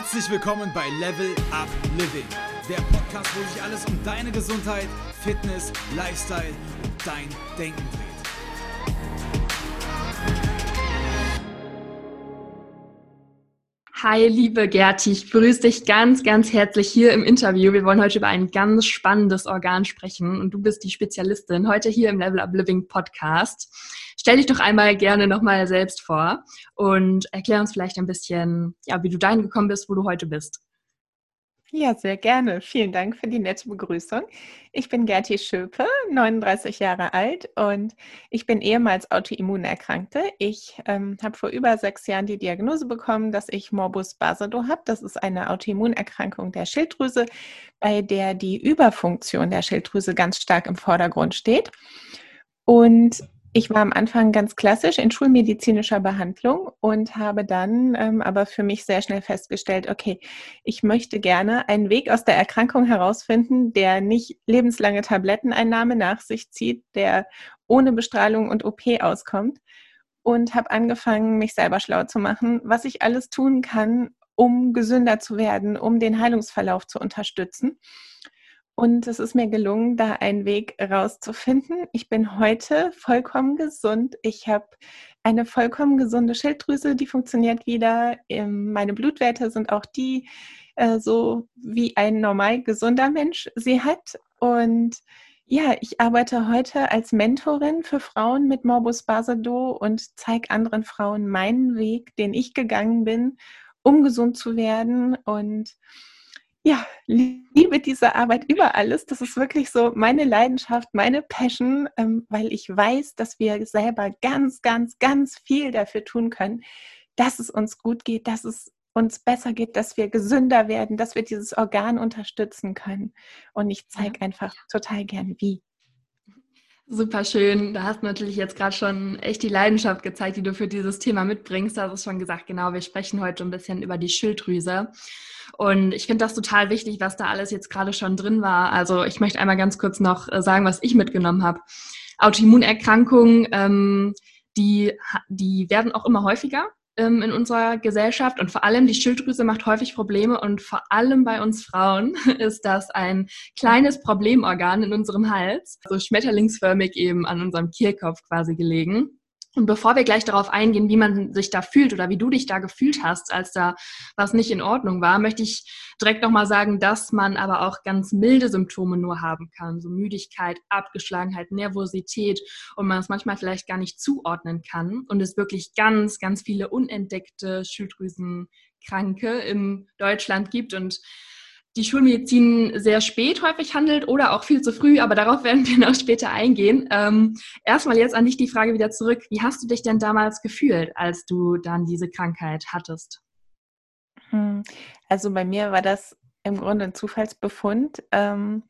Herzlich willkommen bei Level Up Living, der Podcast, wo sich alles um deine Gesundheit, Fitness, Lifestyle und dein Denken dreht. Hi, liebe Gerti, ich begrüße dich ganz, ganz herzlich hier im Interview. Wir wollen heute über ein ganz spannendes Organ sprechen und du bist die Spezialistin heute hier im Level Up Living Podcast. Stell dich doch einmal gerne nochmal selbst vor und erklär uns vielleicht ein bisschen, ja, wie du dahin gekommen bist, wo du heute bist. Ja, sehr gerne. Vielen Dank für die nette Begrüßung. Ich bin Gerti Schöpe, 39 Jahre alt und ich bin ehemals Autoimmunerkrankte. Ich ähm, habe vor über sechs Jahren die Diagnose bekommen, dass ich Morbus Basedow habe. Das ist eine Autoimmunerkrankung der Schilddrüse, bei der die Überfunktion der Schilddrüse ganz stark im Vordergrund steht. Und ich war am Anfang ganz klassisch in schulmedizinischer Behandlung und habe dann ähm, aber für mich sehr schnell festgestellt, okay, ich möchte gerne einen Weg aus der Erkrankung herausfinden, der nicht lebenslange Tabletteneinnahme nach sich zieht, der ohne Bestrahlung und OP auskommt und habe angefangen, mich selber schlau zu machen, was ich alles tun kann, um gesünder zu werden, um den Heilungsverlauf zu unterstützen. Und es ist mir gelungen, da einen Weg rauszufinden. Ich bin heute vollkommen gesund. Ich habe eine vollkommen gesunde Schilddrüse, die funktioniert wieder. Ähm, meine Blutwerte sind auch die, äh, so wie ein normal gesunder Mensch sie hat. Und ja, ich arbeite heute als Mentorin für Frauen mit Morbus Basedow und zeige anderen Frauen meinen Weg, den ich gegangen bin, um gesund zu werden. Und ja, liebe diese Arbeit über alles. Das ist wirklich so meine Leidenschaft, meine Passion, ähm, weil ich weiß, dass wir selber ganz, ganz, ganz viel dafür tun können, dass es uns gut geht, dass es uns besser geht, dass wir gesünder werden, dass wir dieses Organ unterstützen können. Und ich zeige einfach total gern, wie. Super schön. Da hast du natürlich jetzt gerade schon echt die Leidenschaft gezeigt, die du für dieses Thema mitbringst. Da hast du schon gesagt, genau, wir sprechen heute ein bisschen über die Schilddrüse. Und ich finde das total wichtig, was da alles jetzt gerade schon drin war. Also ich möchte einmal ganz kurz noch äh, sagen, was ich mitgenommen habe. Autoimmunerkrankungen, ähm, die, die werden auch immer häufiger ähm, in unserer Gesellschaft und vor allem die Schilddrüse macht häufig Probleme und vor allem bei uns Frauen ist das ein kleines Problemorgan in unserem Hals, so schmetterlingsförmig eben an unserem Kehlkopf quasi gelegen. Und bevor wir gleich darauf eingehen, wie man sich da fühlt oder wie du dich da gefühlt hast, als da was nicht in Ordnung war, möchte ich direkt nochmal sagen, dass man aber auch ganz milde Symptome nur haben kann. So Müdigkeit, Abgeschlagenheit, Nervosität und man es manchmal vielleicht gar nicht zuordnen kann und es wirklich ganz, ganz viele unentdeckte Schilddrüsenkranke in Deutschland gibt und die Schulmedizin sehr spät häufig handelt oder auch viel zu früh, aber darauf werden wir noch später eingehen. Ähm, erstmal jetzt an dich die Frage wieder zurück. Wie hast du dich denn damals gefühlt, als du dann diese Krankheit hattest? Hm, also bei mir war das im Grunde ein Zufallsbefund. Ähm,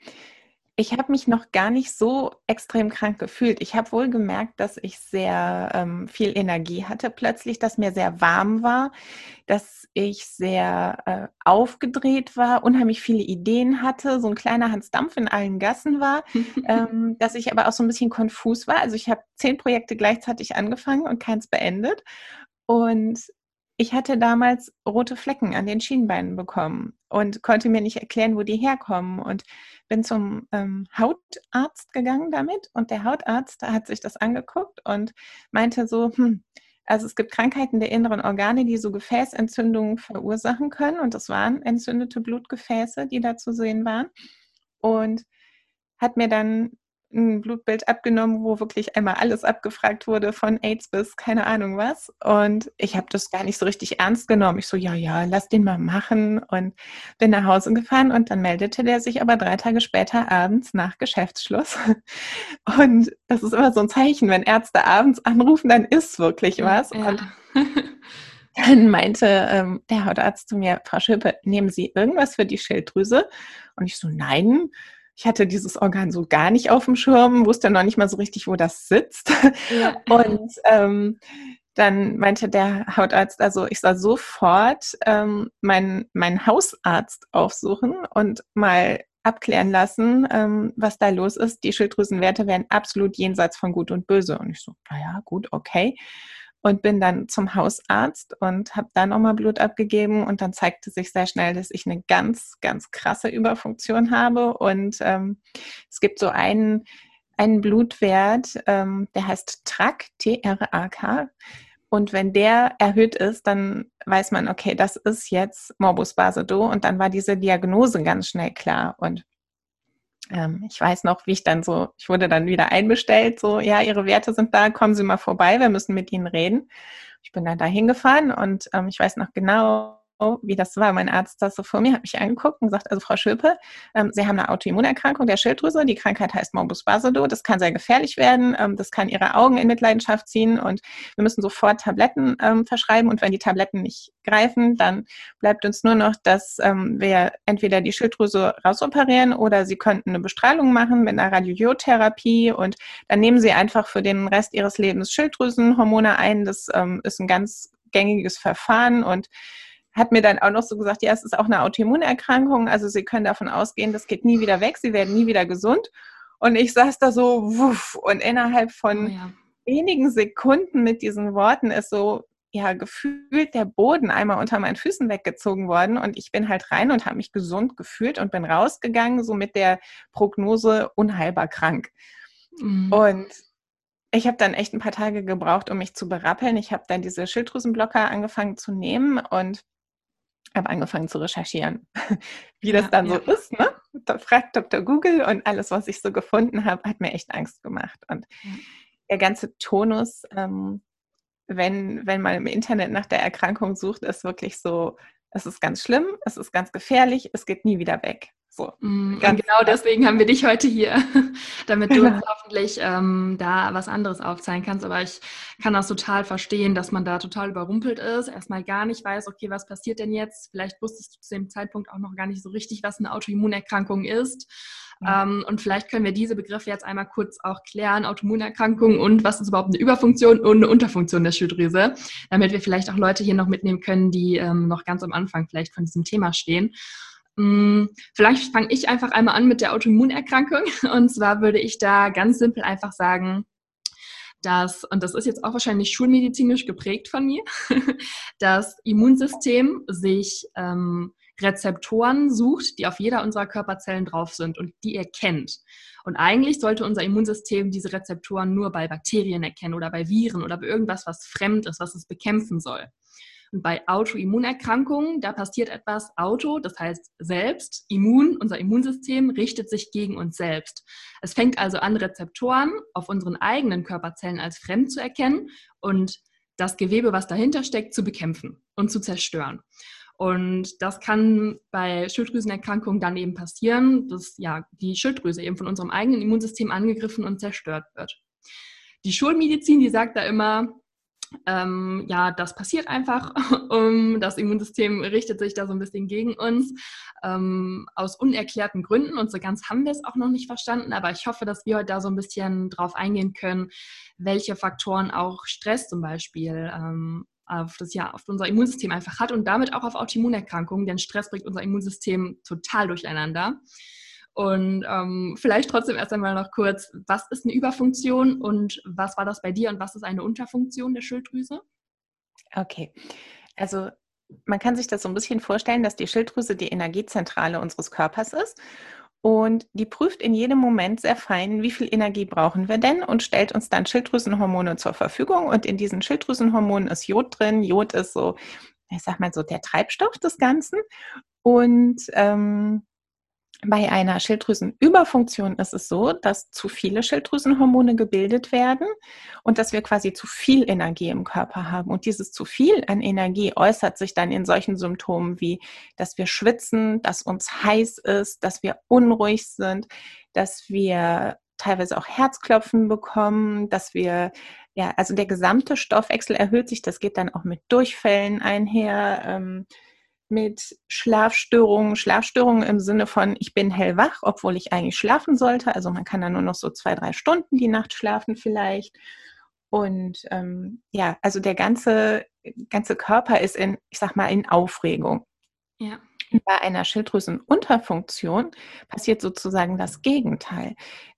ich habe mich noch gar nicht so extrem krank gefühlt. Ich habe wohl gemerkt, dass ich sehr ähm, viel Energie hatte plötzlich, dass mir sehr warm war, dass ich sehr äh, aufgedreht war, unheimlich viele Ideen hatte, so ein kleiner Hans Dampf in allen Gassen war, ähm, dass ich aber auch so ein bisschen konfus war. Also ich habe zehn Projekte gleichzeitig angefangen und keins beendet. Und ich hatte damals rote Flecken an den Schienbeinen bekommen und konnte mir nicht erklären, wo die herkommen und bin zum ähm, Hautarzt gegangen damit und der Hautarzt hat sich das angeguckt und meinte so, hm, also es gibt Krankheiten der inneren Organe, die so Gefäßentzündungen verursachen können und das waren entzündete Blutgefäße, die da zu sehen waren und hat mir dann ein Blutbild abgenommen, wo wirklich einmal alles abgefragt wurde, von AIDS bis keine Ahnung was. Und ich habe das gar nicht so richtig ernst genommen. Ich so, ja, ja, lass den mal machen und bin nach Hause gefahren und dann meldete der sich aber drei Tage später abends nach Geschäftsschluss. Und das ist immer so ein Zeichen, wenn Ärzte abends anrufen, dann ist wirklich was. Ja. Und dann meinte ähm, der Hautarzt zu mir, Frau Schöpe, nehmen Sie irgendwas für die Schilddrüse? Und ich so, nein ich hatte dieses Organ so gar nicht auf dem Schirm, wusste noch nicht mal so richtig, wo das sitzt. Ja. Und ähm, dann meinte der Hautarzt, also ich soll sofort ähm, meinen, meinen Hausarzt aufsuchen und mal abklären lassen, ähm, was da los ist. Die Schilddrüsenwerte wären absolut jenseits von Gut und Böse. Und ich so, naja, gut, okay. Und bin dann zum Hausarzt und habe da nochmal Blut abgegeben und dann zeigte sich sehr schnell, dass ich eine ganz, ganz krasse Überfunktion habe und ähm, es gibt so einen, einen Blutwert, ähm, der heißt TRAK, T-R-A-K. Und wenn der erhöht ist, dann weiß man, okay, das ist jetzt Morbus Basedow und dann war diese Diagnose ganz schnell klar. Und ähm, ich weiß noch, wie ich dann so, ich wurde dann wieder einbestellt, so, ja, Ihre Werte sind da, kommen Sie mal vorbei, wir müssen mit Ihnen reden. Ich bin dann da hingefahren und ähm, ich weiß noch genau, wie das war. Mein Arzt saß so vor mir, hat mich angeguckt und gesagt, also Frau Schöpe, ähm, Sie haben eine Autoimmunerkrankung der Schilddrüse. Die Krankheit heißt Morbus Basedow. Das kann sehr gefährlich werden. Ähm, das kann Ihre Augen in Mitleidenschaft ziehen und wir müssen sofort Tabletten ähm, verschreiben. Und wenn die Tabletten nicht greifen, dann bleibt uns nur noch, dass ähm, wir entweder die Schilddrüse rausoperieren oder Sie könnten eine Bestrahlung machen mit einer Radiotherapie und dann nehmen Sie einfach für den Rest Ihres Lebens Schilddrüsenhormone ein. Das ähm, ist ein ganz gängiges Verfahren und hat mir dann auch noch so gesagt, ja, es ist auch eine Autoimmunerkrankung, also Sie können davon ausgehen, das geht nie wieder weg, Sie werden nie wieder gesund. Und ich saß da so, wuff, und innerhalb von oh ja. wenigen Sekunden mit diesen Worten ist so, ja, gefühlt der Boden einmal unter meinen Füßen weggezogen worden und ich bin halt rein und habe mich gesund gefühlt und bin rausgegangen, so mit der Prognose unheilbar krank. Mhm. Und ich habe dann echt ein paar Tage gebraucht, um mich zu berappeln. Ich habe dann diese Schilddrüsenblocker angefangen zu nehmen und habe angefangen zu recherchieren, wie das dann ja. so ist. Ne? Da fragt Dr. Google und alles, was ich so gefunden habe, hat mir echt Angst gemacht. Und ja. der ganze Tonus, ähm, wenn, wenn man im Internet nach der Erkrankung sucht, ist wirklich so, es ist ganz schlimm, es ist ganz gefährlich, es geht nie wieder weg. So, mm, genau deswegen haben wir dich heute hier, damit du uns hoffentlich ähm, da was anderes aufzeigen kannst. Aber ich kann das total verstehen, dass man da total überrumpelt ist, erstmal gar nicht weiß, okay, was passiert denn jetzt? Vielleicht wusstest du zu dem Zeitpunkt auch noch gar nicht so richtig, was eine Autoimmunerkrankung ist. Ja. Ähm, und vielleicht können wir diese Begriffe jetzt einmal kurz auch klären, Autoimmunerkrankung und was ist überhaupt eine Überfunktion und eine Unterfunktion der Schilddrüse, damit wir vielleicht auch Leute hier noch mitnehmen können, die ähm, noch ganz am Anfang vielleicht von diesem Thema stehen. Hm, vielleicht fange ich einfach einmal an mit der Autoimmunerkrankung. Und zwar würde ich da ganz simpel einfach sagen, dass, und das ist jetzt auch wahrscheinlich schulmedizinisch geprägt von mir, das Immunsystem sich ähm, Rezeptoren sucht, die auf jeder unserer Körperzellen drauf sind und die erkennt. Und eigentlich sollte unser Immunsystem diese Rezeptoren nur bei Bakterien erkennen oder bei Viren oder bei irgendwas, was fremd ist, was es bekämpfen soll. Und bei Autoimmunerkrankungen, da passiert etwas Auto, das heißt selbst, Immun, unser Immunsystem richtet sich gegen uns selbst. Es fängt also an, Rezeptoren auf unseren eigenen Körperzellen als fremd zu erkennen und das Gewebe, was dahinter steckt, zu bekämpfen und zu zerstören. Und das kann bei Schilddrüsenerkrankungen dann eben passieren, dass ja die Schilddrüse eben von unserem eigenen Immunsystem angegriffen und zerstört wird. Die Schulmedizin, die sagt da immer, ähm, ja, das passiert einfach. das Immunsystem richtet sich da so ein bisschen gegen uns ähm, aus unerklärten Gründen. Und so ganz haben wir es auch noch nicht verstanden. Aber ich hoffe, dass wir heute da so ein bisschen drauf eingehen können, welche Faktoren auch Stress zum Beispiel ähm, auf das ja auf unser Immunsystem einfach hat und damit auch auf Autoimmunerkrankungen, denn Stress bringt unser Immunsystem total durcheinander. Und ähm, vielleicht trotzdem erst einmal noch kurz, was ist eine Überfunktion und was war das bei dir und was ist eine Unterfunktion der Schilddrüse? Okay, also man kann sich das so ein bisschen vorstellen, dass die Schilddrüse die Energiezentrale unseres Körpers ist und die prüft in jedem Moment sehr fein, wie viel Energie brauchen wir denn und stellt uns dann Schilddrüsenhormone zur Verfügung. Und in diesen Schilddrüsenhormonen ist Jod drin. Jod ist so, ich sag mal so, der Treibstoff des Ganzen. Und ähm, bei einer Schilddrüsenüberfunktion ist es so, dass zu viele Schilddrüsenhormone gebildet werden und dass wir quasi zu viel Energie im Körper haben. Und dieses zu viel an Energie äußert sich dann in solchen Symptomen wie, dass wir schwitzen, dass uns heiß ist, dass wir unruhig sind, dass wir teilweise auch Herzklopfen bekommen, dass wir, ja, also der gesamte Stoffwechsel erhöht sich. Das geht dann auch mit Durchfällen einher. Ähm, mit Schlafstörungen, Schlafstörungen im Sinne von, ich bin hellwach, obwohl ich eigentlich schlafen sollte. Also man kann dann nur noch so zwei, drei Stunden die Nacht schlafen vielleicht. Und ähm, ja, also der ganze, ganze Körper ist in, ich sag mal, in Aufregung. Ja. Bei einer Schilddrüsenunterfunktion passiert sozusagen das Gegenteil.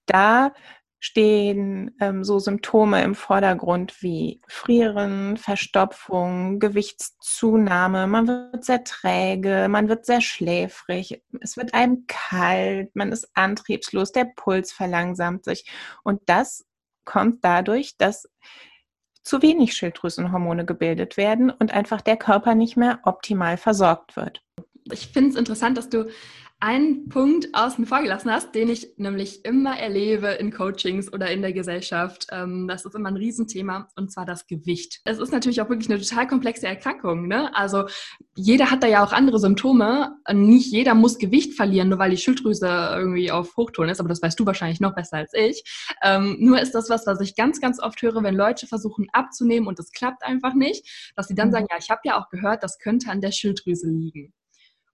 Da stehen ähm, so Symptome im Vordergrund wie Frieren, Verstopfung, Gewichtszunahme, man wird sehr träge, man wird sehr schläfrig, es wird einem kalt, man ist antriebslos, der Puls verlangsamt sich und das kommt dadurch, dass zu wenig Schilddrüsenhormone gebildet werden und einfach der Körper nicht mehr optimal versorgt wird. Ich finde es interessant, dass du einen Punkt außen vor gelassen hast, den ich nämlich immer erlebe in Coachings oder in der Gesellschaft. Ähm, das ist immer ein Riesenthema und zwar das Gewicht. Es ist natürlich auch wirklich eine total komplexe Erkrankung. Ne? Also jeder hat da ja auch andere Symptome. Nicht jeder muss Gewicht verlieren, nur weil die Schilddrüse irgendwie auf Hochton ist, aber das weißt du wahrscheinlich noch besser als ich. Ähm, nur ist das was, was ich ganz, ganz oft höre, wenn Leute versuchen abzunehmen und es klappt einfach nicht, dass sie dann mhm. sagen, ja, ich habe ja auch gehört, das könnte an der Schilddrüse liegen.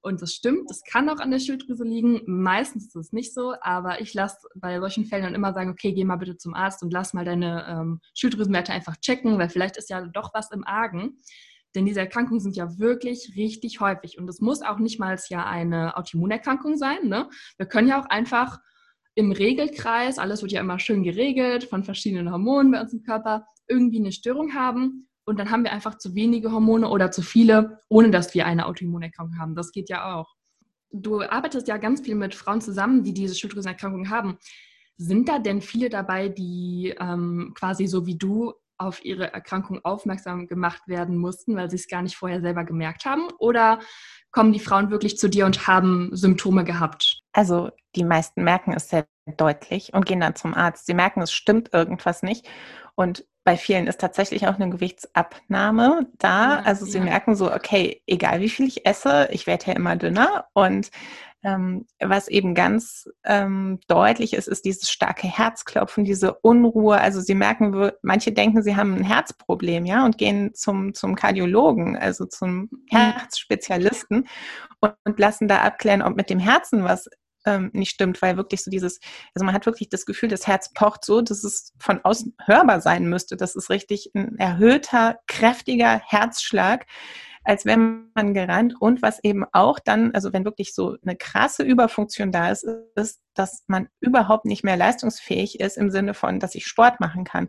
Und das stimmt, das kann auch an der Schilddrüse liegen. Meistens ist es nicht so, aber ich lasse bei solchen Fällen dann immer sagen, okay, geh mal bitte zum Arzt und lass mal deine ähm, Schilddrüsenwerte einfach checken, weil vielleicht ist ja doch was im Argen. Denn diese Erkrankungen sind ja wirklich richtig häufig. Und es muss auch nicht mal ja eine Autoimmunerkrankung sein. Ne? Wir können ja auch einfach im Regelkreis, alles wird ja immer schön geregelt von verschiedenen Hormonen bei uns im Körper, irgendwie eine Störung haben und dann haben wir einfach zu wenige Hormone oder zu viele, ohne dass wir eine Autoimmunerkrankung haben. Das geht ja auch. Du arbeitest ja ganz viel mit Frauen zusammen, die diese Schilddrüsenerkrankung haben. Sind da denn viele dabei, die ähm, quasi so wie du auf ihre Erkrankung aufmerksam gemacht werden mussten, weil sie es gar nicht vorher selber gemerkt haben? Oder kommen die Frauen wirklich zu dir und haben Symptome gehabt? Also die meisten merken es sehr deutlich und gehen dann zum Arzt. Sie merken, es stimmt irgendwas nicht. Und bei vielen ist tatsächlich auch eine Gewichtsabnahme da. Ja, also sie ja. merken so, okay, egal wie viel ich esse, ich werde ja immer dünner. Und ähm, was eben ganz ähm, deutlich ist, ist dieses starke Herzklopfen, diese Unruhe. Also sie merken, manche denken, sie haben ein Herzproblem, ja, und gehen zum, zum Kardiologen, also zum mhm. Herzspezialisten und, und lassen da abklären, ob mit dem Herzen was ähm, nicht stimmt, weil wirklich so dieses, also man hat wirklich das Gefühl, das Herz pocht so, dass es von außen hörbar sein müsste. Das ist richtig ein erhöhter, kräftiger Herzschlag als wenn man gerannt und was eben auch dann, also wenn wirklich so eine krasse Überfunktion da ist, ist, dass man überhaupt nicht mehr leistungsfähig ist im Sinne von, dass ich Sport machen kann,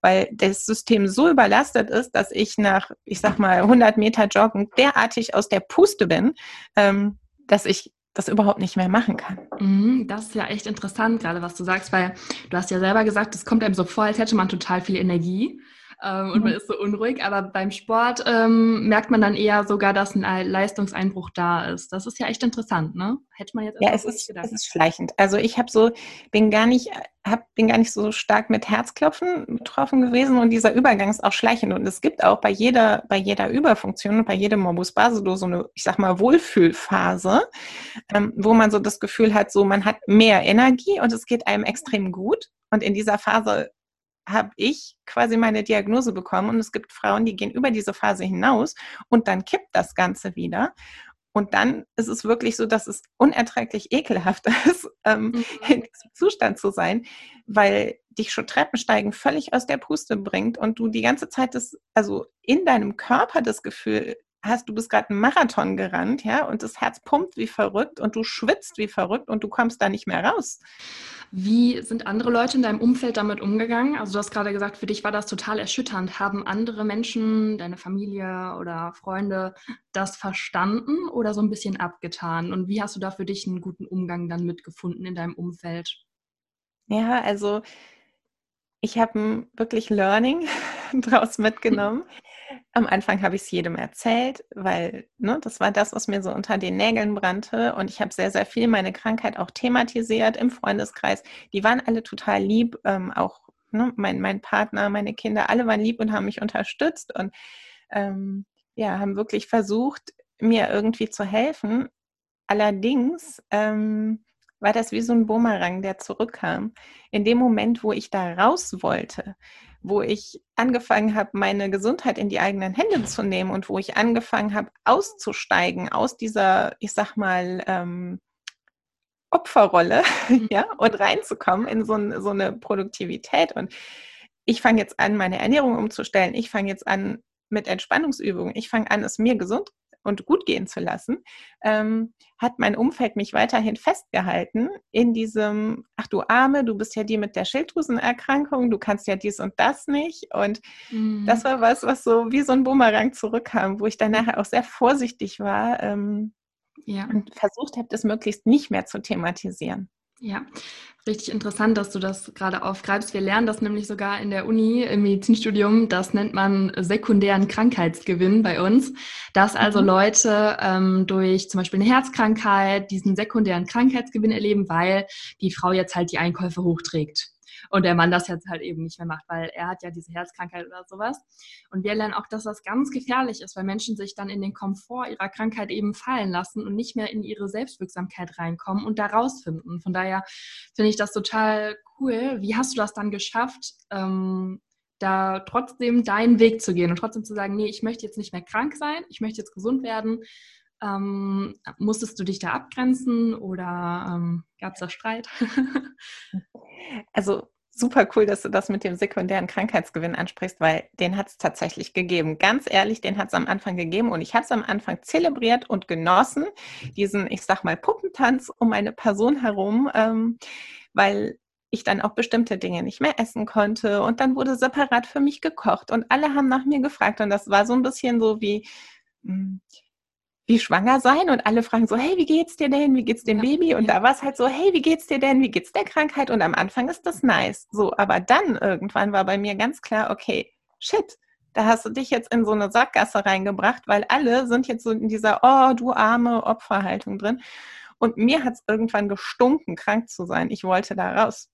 weil das System so überlastet ist, dass ich nach, ich sag mal, 100 Meter Joggen derartig aus der Puste bin, ähm, dass ich das überhaupt nicht mehr machen kann. Mhm, das ist ja echt interessant, gerade was du sagst, weil du hast ja selber gesagt, es kommt einem so vor, als hätte man total viel Energie ähm, und mhm. man ist so unruhig. Aber beim Sport ähm, merkt man dann eher sogar, dass ein Leistungseinbruch da ist. Das ist ja echt interessant, ne? Hätte man jetzt ja, es ist, gedacht. es ist schleichend. Also ich habe so, bin gar nicht, hab, bin gar nicht so stark mit Herzklopfen betroffen gewesen und dieser Übergang ist auch schleichend. Und es gibt auch bei jeder, bei jeder Überfunktion und bei jedem Morbus Basedow so eine, ich sag mal, Wohlfühlphase, ähm, wo man so das Gefühl hat, so man hat mehr Energie und es geht einem extrem gut. Und in dieser Phase habe ich quasi meine Diagnose bekommen und es gibt Frauen, die gehen über diese Phase hinaus und dann kippt das Ganze wieder. Und dann ist es wirklich so, dass es unerträglich ekelhaft ist, ähm, mhm. in diesem Zustand zu sein, weil dich schon Treppensteigen völlig aus der Puste bringt und du die ganze Zeit das, also in deinem Körper das Gefühl hast, du bist gerade einen Marathon gerannt, ja, und das Herz pumpt wie verrückt und du schwitzt wie verrückt und du kommst da nicht mehr raus. Wie sind andere Leute in deinem Umfeld damit umgegangen? Also du hast gerade gesagt, für dich war das total erschütternd. Haben andere Menschen, deine Familie oder Freunde das verstanden oder so ein bisschen abgetan? Und wie hast du da für dich einen guten Umgang dann mitgefunden in deinem Umfeld? Ja, also ich habe wirklich Learning draus mitgenommen. Am Anfang habe ich es jedem erzählt, weil ne, das war das, was mir so unter den Nägeln brannte. Und ich habe sehr, sehr viel meine Krankheit auch thematisiert im Freundeskreis. Die waren alle total lieb, ähm, auch ne, mein, mein Partner, meine Kinder, alle waren lieb und haben mich unterstützt und ähm, ja, haben wirklich versucht, mir irgendwie zu helfen. Allerdings ähm, war das wie so ein Bumerang, der zurückkam. In dem Moment, wo ich da raus wollte, wo ich angefangen habe, meine Gesundheit in die eigenen Hände zu nehmen und wo ich angefangen habe, auszusteigen aus dieser, ich sag mal, ähm, Opferrolle mhm. ja, und reinzukommen in so, ein, so eine Produktivität. Und ich fange jetzt an, meine Ernährung umzustellen. Ich fange jetzt an mit Entspannungsübungen. Ich fange an, es mir gesund und gut gehen zu lassen, ähm, hat mein Umfeld mich weiterhin festgehalten in diesem, ach du Arme, du bist ja die mit der Schilddrüsenerkrankung, du kannst ja dies und das nicht. Und mhm. das war was, was so wie so ein Bumerang zurückkam, wo ich dann nachher auch sehr vorsichtig war ähm, ja. und versucht habe, das möglichst nicht mehr zu thematisieren. Ja, richtig interessant, dass du das gerade aufgreifst. Wir lernen das nämlich sogar in der Uni im Medizinstudium. Das nennt man sekundären Krankheitsgewinn bei uns. Dass also mhm. Leute ähm, durch zum Beispiel eine Herzkrankheit diesen sekundären Krankheitsgewinn erleben, weil die Frau jetzt halt die Einkäufe hochträgt und der Mann das jetzt halt eben nicht mehr macht, weil er hat ja diese Herzkrankheit oder sowas. Und wir lernen auch, dass das ganz gefährlich ist, weil Menschen sich dann in den Komfort ihrer Krankheit eben fallen lassen und nicht mehr in ihre Selbstwirksamkeit reinkommen und da rausfinden. Von daher finde ich das total cool. Wie hast du das dann geschafft, ähm, da trotzdem deinen Weg zu gehen und trotzdem zu sagen, nee, ich möchte jetzt nicht mehr krank sein, ich möchte jetzt gesund werden. Ähm, musstest du dich da abgrenzen oder ähm, gab es da Streit? also super cool, dass du das mit dem sekundären Krankheitsgewinn ansprichst, weil den hat es tatsächlich gegeben. Ganz ehrlich, den hat es am Anfang gegeben und ich habe es am Anfang zelebriert und genossen, diesen, ich sag mal, Puppentanz um eine Person herum, ähm, weil ich dann auch bestimmte Dinge nicht mehr essen konnte und dann wurde separat für mich gekocht und alle haben nach mir gefragt und das war so ein bisschen so wie, mh, hm, wie schwanger sein und alle fragen so, hey, wie geht's dir denn? Wie geht's dem ja, Baby? Und ja. da war es halt so, hey, wie geht's dir denn? Wie geht's der Krankheit? Und am Anfang ist das nice. So, aber dann irgendwann war bei mir ganz klar, okay, shit, da hast du dich jetzt in so eine Sackgasse reingebracht, weil alle sind jetzt so in dieser, oh, du arme Opferhaltung drin. Und mir hat es irgendwann gestunken, krank zu sein. Ich wollte da raus.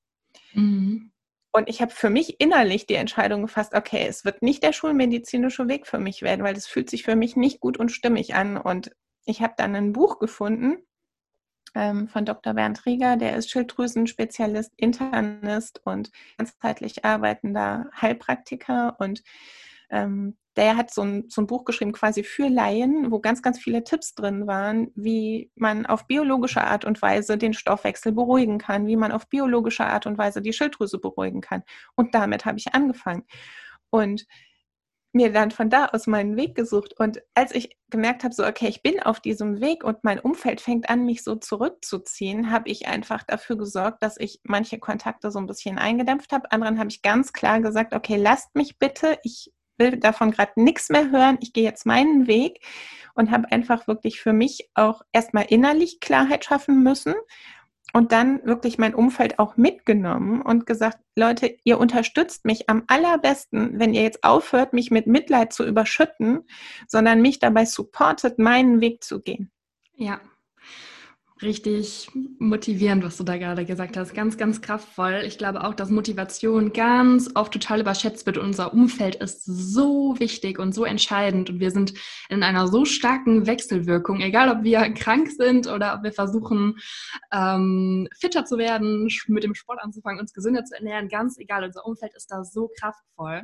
Mhm. Und ich habe für mich innerlich die Entscheidung gefasst, okay, es wird nicht der schulmedizinische Weg für mich werden, weil das fühlt sich für mich nicht gut und stimmig an. Und ich habe dann ein Buch gefunden ähm, von Dr. Bernd Rieger, der ist Schilddrüsenspezialist, Internist und ganzheitlich arbeitender Heilpraktiker. Und ähm, der hat so ein, so ein Buch geschrieben, quasi für Laien, wo ganz, ganz viele Tipps drin waren, wie man auf biologische Art und Weise den Stoffwechsel beruhigen kann, wie man auf biologische Art und Weise die Schilddrüse beruhigen kann. Und damit habe ich angefangen. Und mir dann von da aus meinen Weg gesucht. Und als ich gemerkt habe, so, okay, ich bin auf diesem Weg und mein Umfeld fängt an, mich so zurückzuziehen, habe ich einfach dafür gesorgt, dass ich manche Kontakte so ein bisschen eingedämpft habe. Anderen habe ich ganz klar gesagt, okay, lasst mich bitte, ich will davon gerade nichts mehr hören, ich gehe jetzt meinen Weg und habe einfach wirklich für mich auch erstmal innerlich Klarheit schaffen müssen und dann wirklich mein Umfeld auch mitgenommen und gesagt, Leute, ihr unterstützt mich am allerbesten, wenn ihr jetzt aufhört, mich mit Mitleid zu überschütten, sondern mich dabei supportet, meinen Weg zu gehen. Ja, richtig motivierend, was du da gerade gesagt hast. Ganz, ganz kraftvoll. Ich glaube auch, dass Motivation ganz oft total überschätzt wird. Unser Umfeld ist so wichtig und so entscheidend. Und wir sind in einer so starken Wechselwirkung, egal ob wir krank sind oder ob wir versuchen, ähm, fitter zu werden, mit dem Sport anzufangen, uns gesünder zu ernähren. Ganz egal, unser Umfeld ist da so kraftvoll.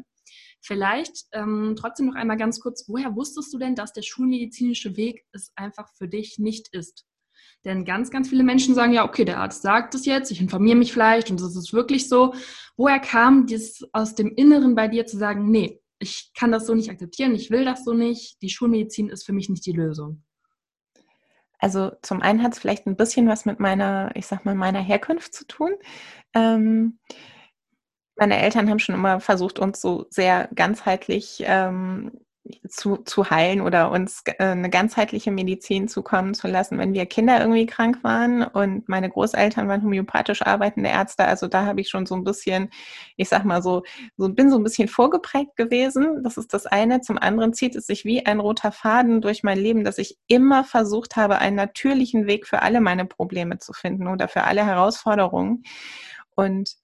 Vielleicht ähm, trotzdem noch einmal ganz kurz, woher wusstest du denn, dass der schulmedizinische Weg es einfach für dich nicht ist? Denn ganz, ganz viele Menschen sagen ja, okay, der Arzt sagt es jetzt, ich informiere mich vielleicht und das ist wirklich so. Woher kam das aus dem Inneren bei dir zu sagen, nee, ich kann das so nicht akzeptieren, ich will das so nicht, die Schulmedizin ist für mich nicht die Lösung? Also zum einen hat es vielleicht ein bisschen was mit meiner, ich sag mal, meiner Herkunft zu tun. Ähm, meine Eltern haben schon immer versucht, uns so sehr ganzheitlich ähm, zu, zu heilen oder uns äh, eine ganzheitliche Medizin zukommen zu lassen, wenn wir Kinder irgendwie krank waren. Und meine Großeltern waren homöopathisch arbeitende Ärzte. Also da habe ich schon so ein bisschen, ich sag mal so, so, bin so ein bisschen vorgeprägt gewesen. Das ist das eine. Zum anderen zieht es sich wie ein roter Faden durch mein Leben, dass ich immer versucht habe, einen natürlichen Weg für alle meine Probleme zu finden oder für alle Herausforderungen. Und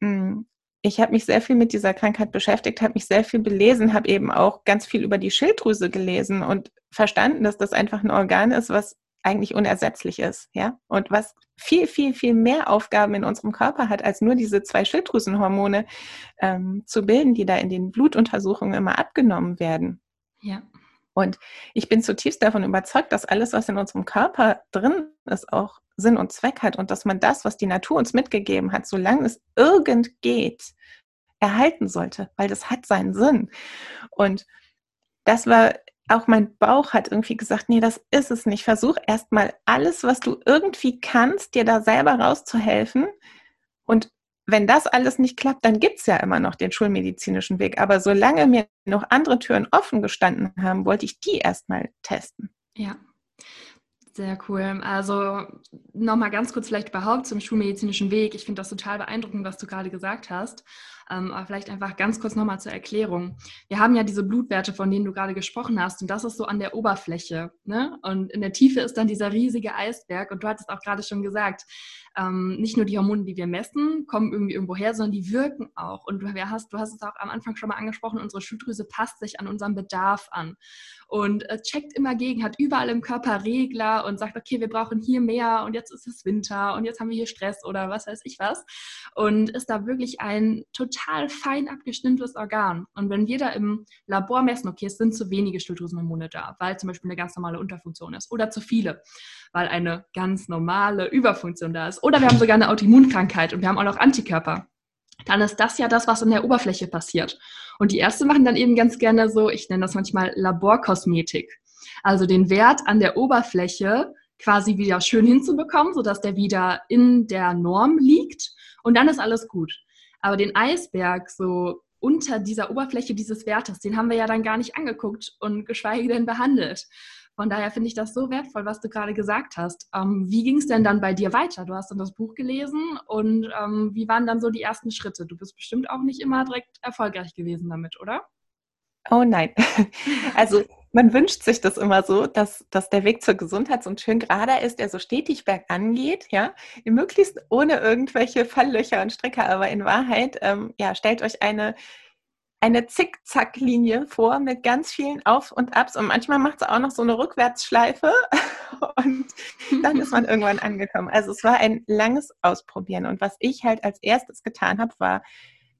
mh, hm, ich habe mich sehr viel mit dieser Krankheit beschäftigt, habe mich sehr viel belesen, habe eben auch ganz viel über die Schilddrüse gelesen und verstanden, dass das einfach ein Organ ist, was eigentlich unersetzlich ist, ja, und was viel, viel, viel mehr Aufgaben in unserem Körper hat, als nur diese zwei Schilddrüsenhormone ähm, zu bilden, die da in den Blutuntersuchungen immer abgenommen werden. Ja. Und ich bin zutiefst davon überzeugt, dass alles, was in unserem Körper drin ist, auch Sinn und Zweck hat und dass man das, was die Natur uns mitgegeben hat, solange es irgend geht, erhalten sollte, weil das hat seinen Sinn. Und das war auch mein Bauch hat irgendwie gesagt, nee, das ist es nicht. Versuch erstmal alles, was du irgendwie kannst, dir da selber rauszuhelfen. Und wenn das alles nicht klappt, dann gibt es ja immer noch den schulmedizinischen Weg. Aber solange mir noch andere Türen offen gestanden haben, wollte ich die erstmal testen. Ja, sehr cool. Also nochmal ganz kurz vielleicht überhaupt zum schulmedizinischen Weg. Ich finde das total beeindruckend, was du gerade gesagt hast. Ähm, aber vielleicht einfach ganz kurz nochmal zur Erklärung. Wir haben ja diese Blutwerte, von denen du gerade gesprochen hast, und das ist so an der Oberfläche. Ne? Und in der Tiefe ist dann dieser riesige Eisberg. Und du hattest auch gerade schon gesagt, ähm, nicht nur die Hormone, die wir messen, kommen irgendwie irgendwo her, sondern die wirken auch. Und du hast, du hast es auch am Anfang schon mal angesprochen, unsere Schilddrüse passt sich an unseren Bedarf an und äh, checkt immer gegen, hat überall im Körper Regler und sagt, okay, wir brauchen hier mehr und jetzt ist es Winter und jetzt haben wir hier Stress oder was weiß ich was. Und ist da wirklich ein total fein abgestimmtes Organ. Und wenn wir da im Labor messen, okay, es sind zu wenige Schilddrüsenhormone da, weil zum Beispiel eine ganz normale Unterfunktion ist oder zu viele, weil eine ganz normale Überfunktion da ist oder wir haben sogar eine Autoimmunkrankheit und wir haben auch noch Antikörper, dann ist das ja das, was in der Oberfläche passiert. Und die Ärzte machen dann eben ganz gerne so, ich nenne das manchmal Laborkosmetik. Also den Wert an der Oberfläche quasi wieder schön hinzubekommen, sodass der wieder in der Norm liegt und dann ist alles gut. Aber den Eisberg so unter dieser Oberfläche dieses Wertes, den haben wir ja dann gar nicht angeguckt und geschweige denn behandelt. Von daher finde ich das so wertvoll, was du gerade gesagt hast. Ähm, wie ging es denn dann bei dir weiter? Du hast dann das Buch gelesen und ähm, wie waren dann so die ersten Schritte? Du bist bestimmt auch nicht immer direkt erfolgreich gewesen damit, oder? Oh nein. Also man wünscht sich das immer so, dass, dass der Weg zur Gesundheit so ein schön gerader ist, der so stetig bergan geht, ja, möglichst ohne irgendwelche Falllöcher und Strecke, aber in Wahrheit, ähm, ja, stellt euch eine eine Zickzacklinie vor mit ganz vielen Auf und Abs und manchmal macht es auch noch so eine Rückwärtsschleife und dann ist man irgendwann angekommen. Also es war ein langes Ausprobieren und was ich halt als erstes getan habe, war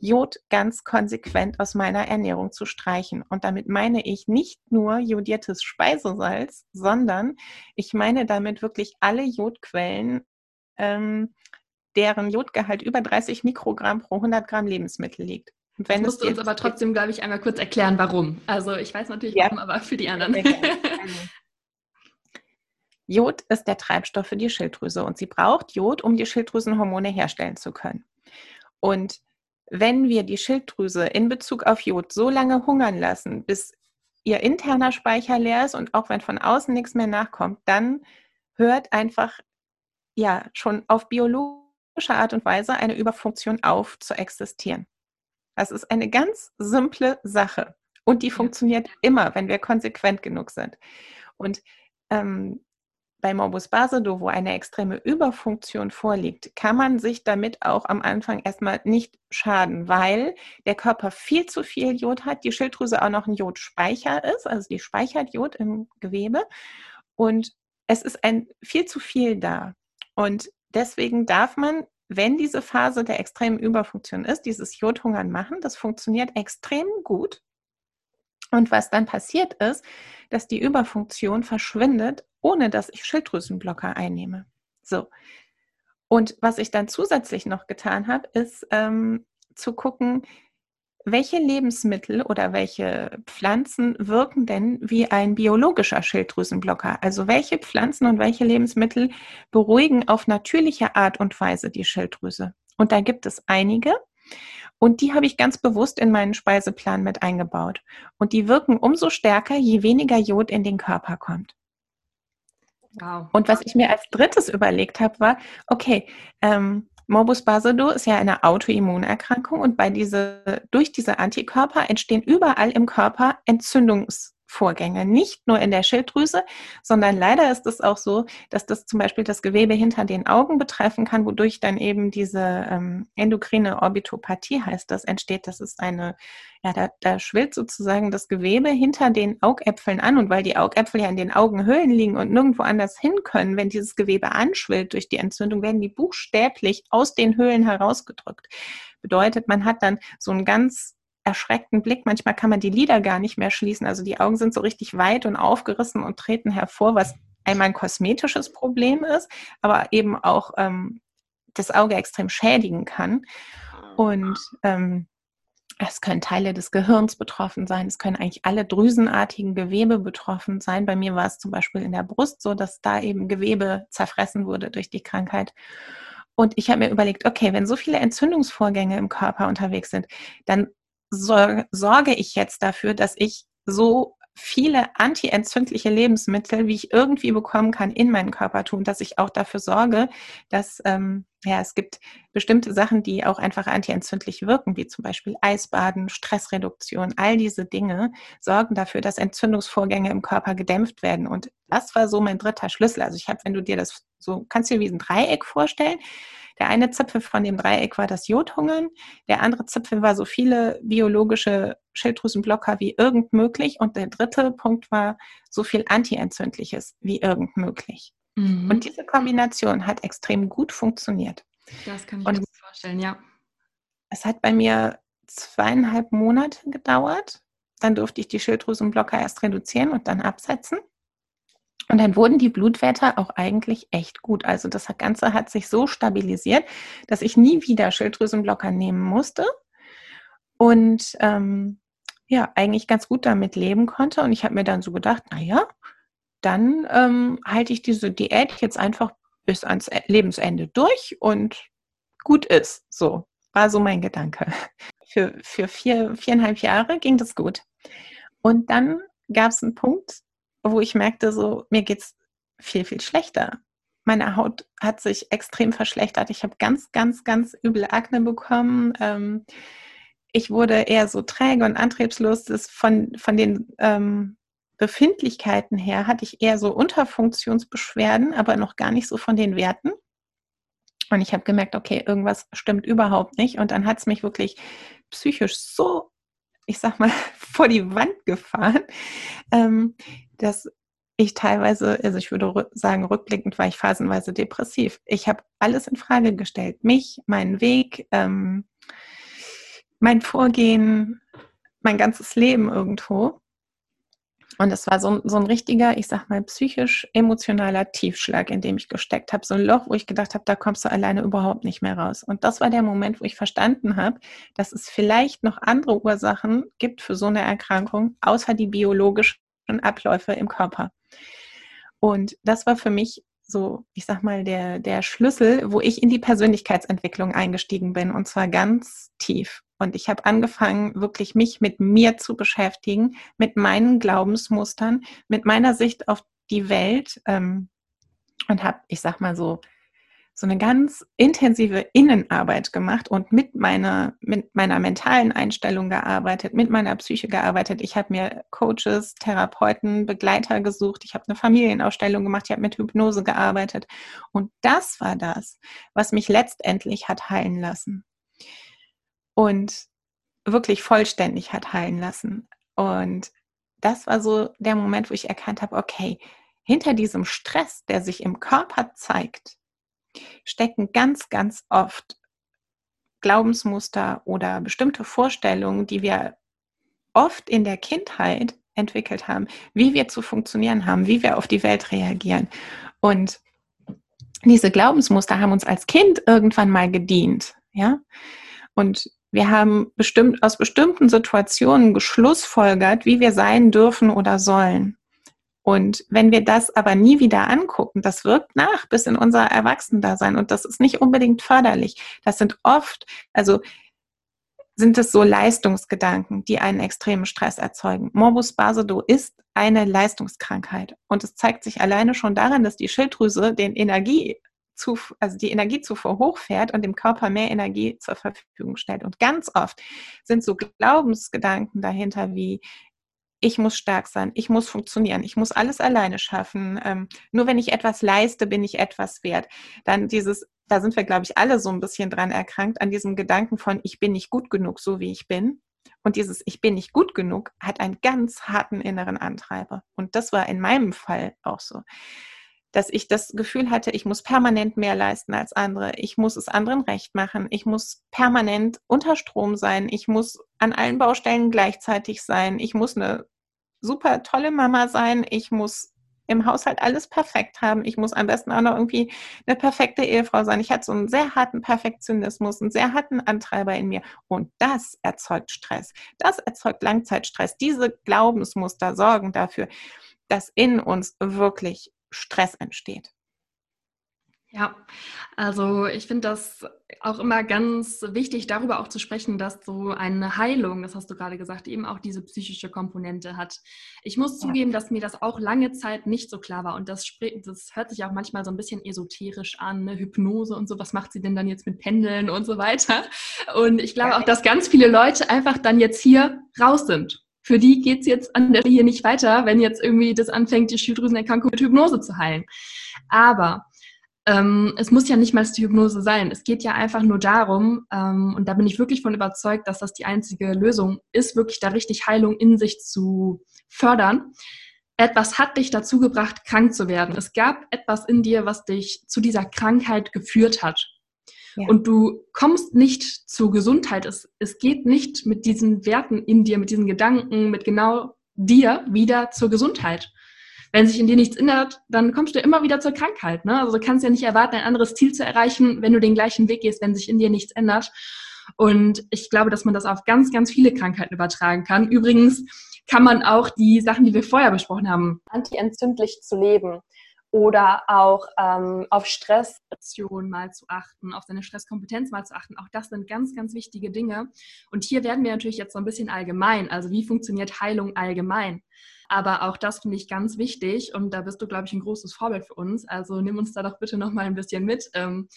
Jod ganz konsequent aus meiner Ernährung zu streichen. Und damit meine ich nicht nur jodiertes Speisesalz, sondern ich meine damit wirklich alle Jodquellen, ähm, deren Jodgehalt über 30 Mikrogramm pro 100 Gramm Lebensmittel liegt. Wenn das musst du uns aber trotzdem, glaube ich, einmal kurz erklären, warum. Also ich weiß natürlich ja. warum, aber für die anderen. Jod ist der Treibstoff für die Schilddrüse und sie braucht Jod, um die Schilddrüsenhormone herstellen zu können. Und wenn wir die Schilddrüse in Bezug auf Jod so lange hungern lassen, bis ihr interner Speicher leer ist und auch wenn von außen nichts mehr nachkommt, dann hört einfach ja schon auf biologische Art und Weise eine Überfunktion auf zu existieren. Das ist eine ganz simple Sache und die funktioniert immer, wenn wir konsequent genug sind. Und ähm, bei Morbus Basedow, wo eine extreme Überfunktion vorliegt, kann man sich damit auch am Anfang erstmal nicht schaden, weil der Körper viel zu viel Jod hat, die Schilddrüse auch noch ein Jodspeicher ist, also die speichert Jod im Gewebe und es ist ein viel zu viel da. Und deswegen darf man wenn diese Phase der extremen Überfunktion ist, dieses Jodhungern machen, das funktioniert extrem gut. Und was dann passiert ist, dass die Überfunktion verschwindet, ohne dass ich Schilddrüsenblocker einnehme. So. Und was ich dann zusätzlich noch getan habe, ist ähm, zu gucken, welche Lebensmittel oder welche Pflanzen wirken denn wie ein biologischer Schilddrüsenblocker? Also welche Pflanzen und welche Lebensmittel beruhigen auf natürliche Art und Weise die Schilddrüse? Und da gibt es einige. Und die habe ich ganz bewusst in meinen Speiseplan mit eingebaut. Und die wirken umso stärker, je weniger Jod in den Körper kommt. Wow. Und was ich mir als drittes überlegt habe, war, okay, ähm, Morbus Basedow ist ja eine Autoimmunerkrankung und bei diese, durch diese Antikörper entstehen überall im Körper Entzündungs Vorgänge, nicht nur in der Schilddrüse, sondern leider ist es auch so, dass das zum Beispiel das Gewebe hinter den Augen betreffen kann, wodurch dann eben diese ähm, endokrine Orbitopathie heißt, das entsteht. Das ist eine, ja, da, da schwillt sozusagen das Gewebe hinter den Augäpfeln an und weil die Augäpfel ja in den Augenhöhlen liegen und nirgendwo anders hin können, wenn dieses Gewebe anschwillt durch die Entzündung, werden die buchstäblich aus den Höhlen herausgedrückt. Bedeutet, man hat dann so ein ganz erschreckten Blick. Manchmal kann man die Lider gar nicht mehr schließen. Also die Augen sind so richtig weit und aufgerissen und treten hervor, was einmal ein kosmetisches Problem ist, aber eben auch ähm, das Auge extrem schädigen kann. Und ähm, Es können Teile des Gehirns betroffen sein. Es können eigentlich alle drüsenartigen Gewebe betroffen sein. Bei mir war es zum Beispiel in der Brust so, dass da eben Gewebe zerfressen wurde durch die Krankheit. Und ich habe mir überlegt, okay, wenn so viele Entzündungsvorgänge im Körper unterwegs sind, dann sorge ich jetzt dafür, dass ich so viele antientzündliche Lebensmittel, wie ich irgendwie bekommen kann, in meinen Körper tun, dass ich auch dafür sorge, dass ähm, ja, es gibt bestimmte Sachen, die auch einfach antientzündlich wirken, wie zum Beispiel Eisbaden, Stressreduktion, all diese Dinge sorgen dafür, dass Entzündungsvorgänge im Körper gedämpft werden. Und das war so mein dritter Schlüssel. Also ich habe, wenn du dir das so, kannst du dir wie ein Dreieck vorstellen. Der eine Zipfel von dem Dreieck war das Jodhungern, der andere Zipfel war so viele biologische Schilddrüsenblocker wie irgend möglich und der dritte Punkt war so viel Antientzündliches wie irgend möglich. Mhm. Und diese Kombination hat extrem gut funktioniert. Das kann ich und mir gut vorstellen, ja. Es hat bei mir zweieinhalb Monate gedauert. Dann durfte ich die Schilddrüsenblocker erst reduzieren und dann absetzen. Und dann wurden die Blutwerte auch eigentlich echt gut. Also das Ganze hat sich so stabilisiert, dass ich nie wieder Schilddrüsenblocker nehmen musste und ähm, ja, eigentlich ganz gut damit leben konnte. Und ich habe mir dann so gedacht, naja, dann ähm, halte ich diese Diät jetzt einfach bis ans e-, Lebensende durch und gut ist. So war so mein Gedanke. Für, für vier, viereinhalb Jahre ging das gut. Und dann gab es einen Punkt, wo ich merkte, so mir geht es viel, viel schlechter. Meine Haut hat sich extrem verschlechtert. Ich habe ganz, ganz, ganz übel Akne bekommen. Ähm, ich wurde eher so träge und antriebslos. Das von, von den ähm, Befindlichkeiten her hatte ich eher so Unterfunktionsbeschwerden, aber noch gar nicht so von den Werten. Und ich habe gemerkt, okay, irgendwas stimmt überhaupt nicht. Und dann hat es mich wirklich psychisch so, ich sag mal, vor die Wand gefahren, ähm, dass ich teilweise, also ich würde sagen, rückblickend war ich phasenweise depressiv. Ich habe alles in Frage gestellt. Mich, meinen Weg, ähm, mein Vorgehen, mein ganzes Leben irgendwo. Und es war so, so ein richtiger, ich sag mal, psychisch-emotionaler Tiefschlag, in dem ich gesteckt habe. So ein Loch, wo ich gedacht habe, da kommst du alleine überhaupt nicht mehr raus. Und das war der Moment, wo ich verstanden habe, dass es vielleicht noch andere Ursachen gibt für so eine Erkrankung, außer die biologischen Abläufe im Körper. Und das war für mich so, ich sag mal, der, der Schlüssel, wo ich in die Persönlichkeitsentwicklung eingestiegen bin und zwar ganz tief. Und ich habe angefangen, wirklich mich mit mir zu beschäftigen, mit meinen Glaubensmustern, mit meiner Sicht auf die Welt ähm, und habe, ich sag mal so, so eine ganz intensive Innenarbeit gemacht und mit meiner, mit meiner mentalen Einstellung gearbeitet, mit meiner Psyche gearbeitet. Ich habe mir Coaches, Therapeuten, Begleiter gesucht. Ich habe eine Familienausstellung gemacht. Ich habe mit Hypnose gearbeitet. Und das war das, was mich letztendlich hat heilen lassen und wirklich vollständig hat heilen lassen. Und das war so der Moment, wo ich erkannt habe, okay, hinter diesem Stress, der sich im Körper zeigt, stecken ganz, ganz oft Glaubensmuster oder bestimmte Vorstellungen, die wir oft in der Kindheit entwickelt haben, wie wir zu funktionieren haben, wie wir auf die Welt reagieren. Und diese Glaubensmuster haben uns als Kind irgendwann mal gedient, ja. Und wir haben bestimmt aus bestimmten Situationen geschlussfolgert, wie wir sein dürfen oder sollen. Und wenn wir das aber nie wieder angucken, das wirkt nach bis in unser Erwachsenendasein und das ist nicht unbedingt förderlich. Das sind oft, also sind es so Leistungsgedanken, die einen extremen Stress erzeugen. Morbus Basedow ist eine Leistungskrankheit und es zeigt sich alleine schon daran, dass die Schilddrüse den Energie also die Energiezufuhr hochfährt und dem Körper mehr Energie zur Verfügung stellt. Und ganz oft sind so Glaubensgedanken dahinter wie, ich muss stark sein, ich muss funktionieren, ich muss alles alleine schaffen. Ähm, nur wenn ich etwas leiste, bin ich etwas wert. Dann dieses, da sind wir, glaube ich, alle so ein bisschen dran erkrankt, an diesem Gedanken von, ich bin nicht gut genug, so wie ich bin. Und dieses Ich bin nicht gut genug hat einen ganz harten inneren Antreiber. Und das war in meinem Fall auch so dass ich das Gefühl hatte, ich muss permanent mehr leisten als andere. Ich muss es anderen recht machen. Ich muss permanent unter Strom sein. Ich muss an allen Baustellen gleichzeitig sein. Ich muss eine super tolle Mama sein. Ich muss im Haushalt alles perfekt haben. Ich muss am besten auch noch irgendwie eine perfekte Ehefrau sein. Ich hatte so einen sehr harten Perfektionismus, einen sehr harten Antreiber in mir. Und das erzeugt Stress. Das erzeugt Langzeitstress. Diese Glaubensmuster sorgen dafür, dass in uns wirklich Stress entsteht. Ja, also ich finde das auch immer ganz wichtig, darüber auch zu sprechen, dass so eine Heilung, das hast du gerade gesagt, eben auch diese psychische Komponente hat. Ich muss zugeben, dass mir das auch lange Zeit nicht so klar war und das, das hört sich auch manchmal so ein bisschen esoterisch an, ne? Hypnose und so, was macht sie denn dann jetzt mit Pendeln und so weiter. Und ich glaube auch, dass ganz viele Leute einfach dann jetzt hier raus sind für die geht es jetzt an der Stelle hier nicht weiter, wenn jetzt irgendwie das anfängt, die Schilddrüsenerkrankung mit Hypnose zu heilen. Aber ähm, es muss ja nicht mal die Hypnose sein. Es geht ja einfach nur darum, ähm, und da bin ich wirklich von überzeugt, dass das die einzige Lösung ist, wirklich da richtig Heilung in sich zu fördern. Etwas hat dich dazu gebracht, krank zu werden. Es gab etwas in dir, was dich zu dieser Krankheit geführt hat. Ja. Und du kommst nicht zur Gesundheit. Es, es geht nicht mit diesen Werten in dir, mit diesen Gedanken, mit genau dir wieder zur Gesundheit wenn sich in dir nichts ändert, dann kommst du immer wieder zur Krankheit. Ne? Also du kannst ja nicht erwarten, ein anderes Ziel zu erreichen, wenn du den gleichen Weg gehst, wenn sich in dir nichts ändert. Und ich glaube, dass man das auf ganz, ganz viele Krankheiten übertragen kann. Übrigens kann man auch die Sachen, die wir vorher besprochen haben, antientzündlich zu leben oder auch ähm, auf Stressreaktion mal zu achten, auf seine Stresskompetenz mal zu achten. Auch das sind ganz, ganz wichtige Dinge. Und hier werden wir natürlich jetzt so ein bisschen allgemein. Also wie funktioniert Heilung allgemein? Aber auch das finde ich ganz wichtig und da bist du, glaube ich, ein großes Vorbild für uns. Also nimm uns da doch bitte noch mal ein bisschen mit. Ähm,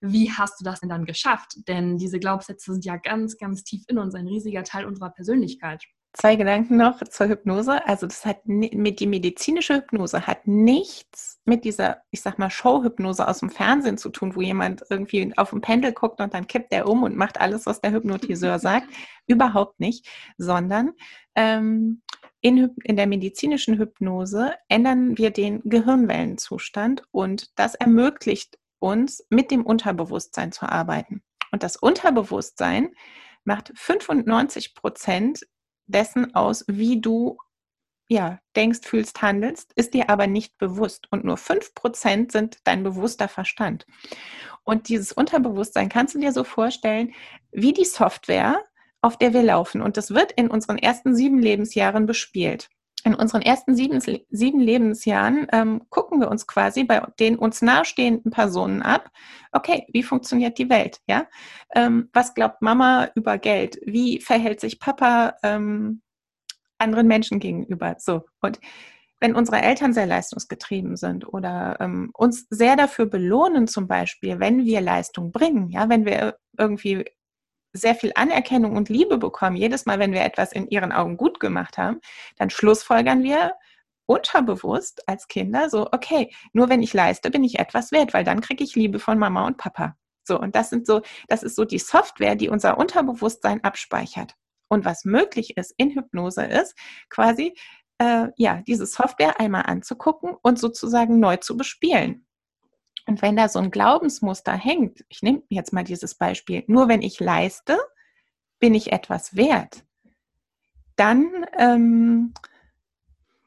wie hast du das denn dann geschafft? Denn diese Glaubenssätze sind ja ganz, ganz tief in uns, ein riesiger Teil unserer Persönlichkeit. Zwei Gedanken noch zur Hypnose. Also das hat mit die medizinische Hypnose hat nichts mit dieser, ich sag mal, Show-Hypnose aus dem Fernsehen zu tun, wo jemand irgendwie auf dem Pendel guckt und dann kippt er um und macht alles, was der Hypnotiseur sagt. Überhaupt nicht, sondern ähm, in, in der medizinischen Hypnose ändern wir den Gehirnwellenzustand und das ermöglicht uns, mit dem Unterbewusstsein zu arbeiten. Und das Unterbewusstsein macht 95 Prozent dessen aus, wie du ja, denkst, fühlst, handelst, ist dir aber nicht bewusst. Und nur 5% sind dein bewusster Verstand. Und dieses Unterbewusstsein kannst du dir so vorstellen, wie die Software, auf der wir laufen. Und das wird in unseren ersten sieben Lebensjahren bespielt. In unseren ersten sieben, sieben Lebensjahren ähm, gucken wir uns quasi bei den uns nahestehenden Personen ab. Okay, wie funktioniert die Welt? Ja, ähm, was glaubt Mama über Geld? Wie verhält sich Papa ähm, anderen Menschen gegenüber? So und wenn unsere Eltern sehr leistungsgetrieben sind oder ähm, uns sehr dafür belohnen, zum Beispiel, wenn wir Leistung bringen, ja, wenn wir irgendwie sehr viel Anerkennung und Liebe bekommen, jedes Mal, wenn wir etwas in ihren Augen gut gemacht haben, dann schlussfolgern wir unterbewusst als Kinder so, okay, nur wenn ich leiste, bin ich etwas wert, weil dann kriege ich Liebe von Mama und Papa. So, und das sind so, das ist so die Software, die unser Unterbewusstsein abspeichert. Und was möglich ist in Hypnose ist, quasi, äh, ja, diese Software einmal anzugucken und sozusagen neu zu bespielen. Und wenn da so ein Glaubensmuster hängt, ich nehme jetzt mal dieses Beispiel, nur wenn ich leiste, bin ich etwas wert, dann ähm,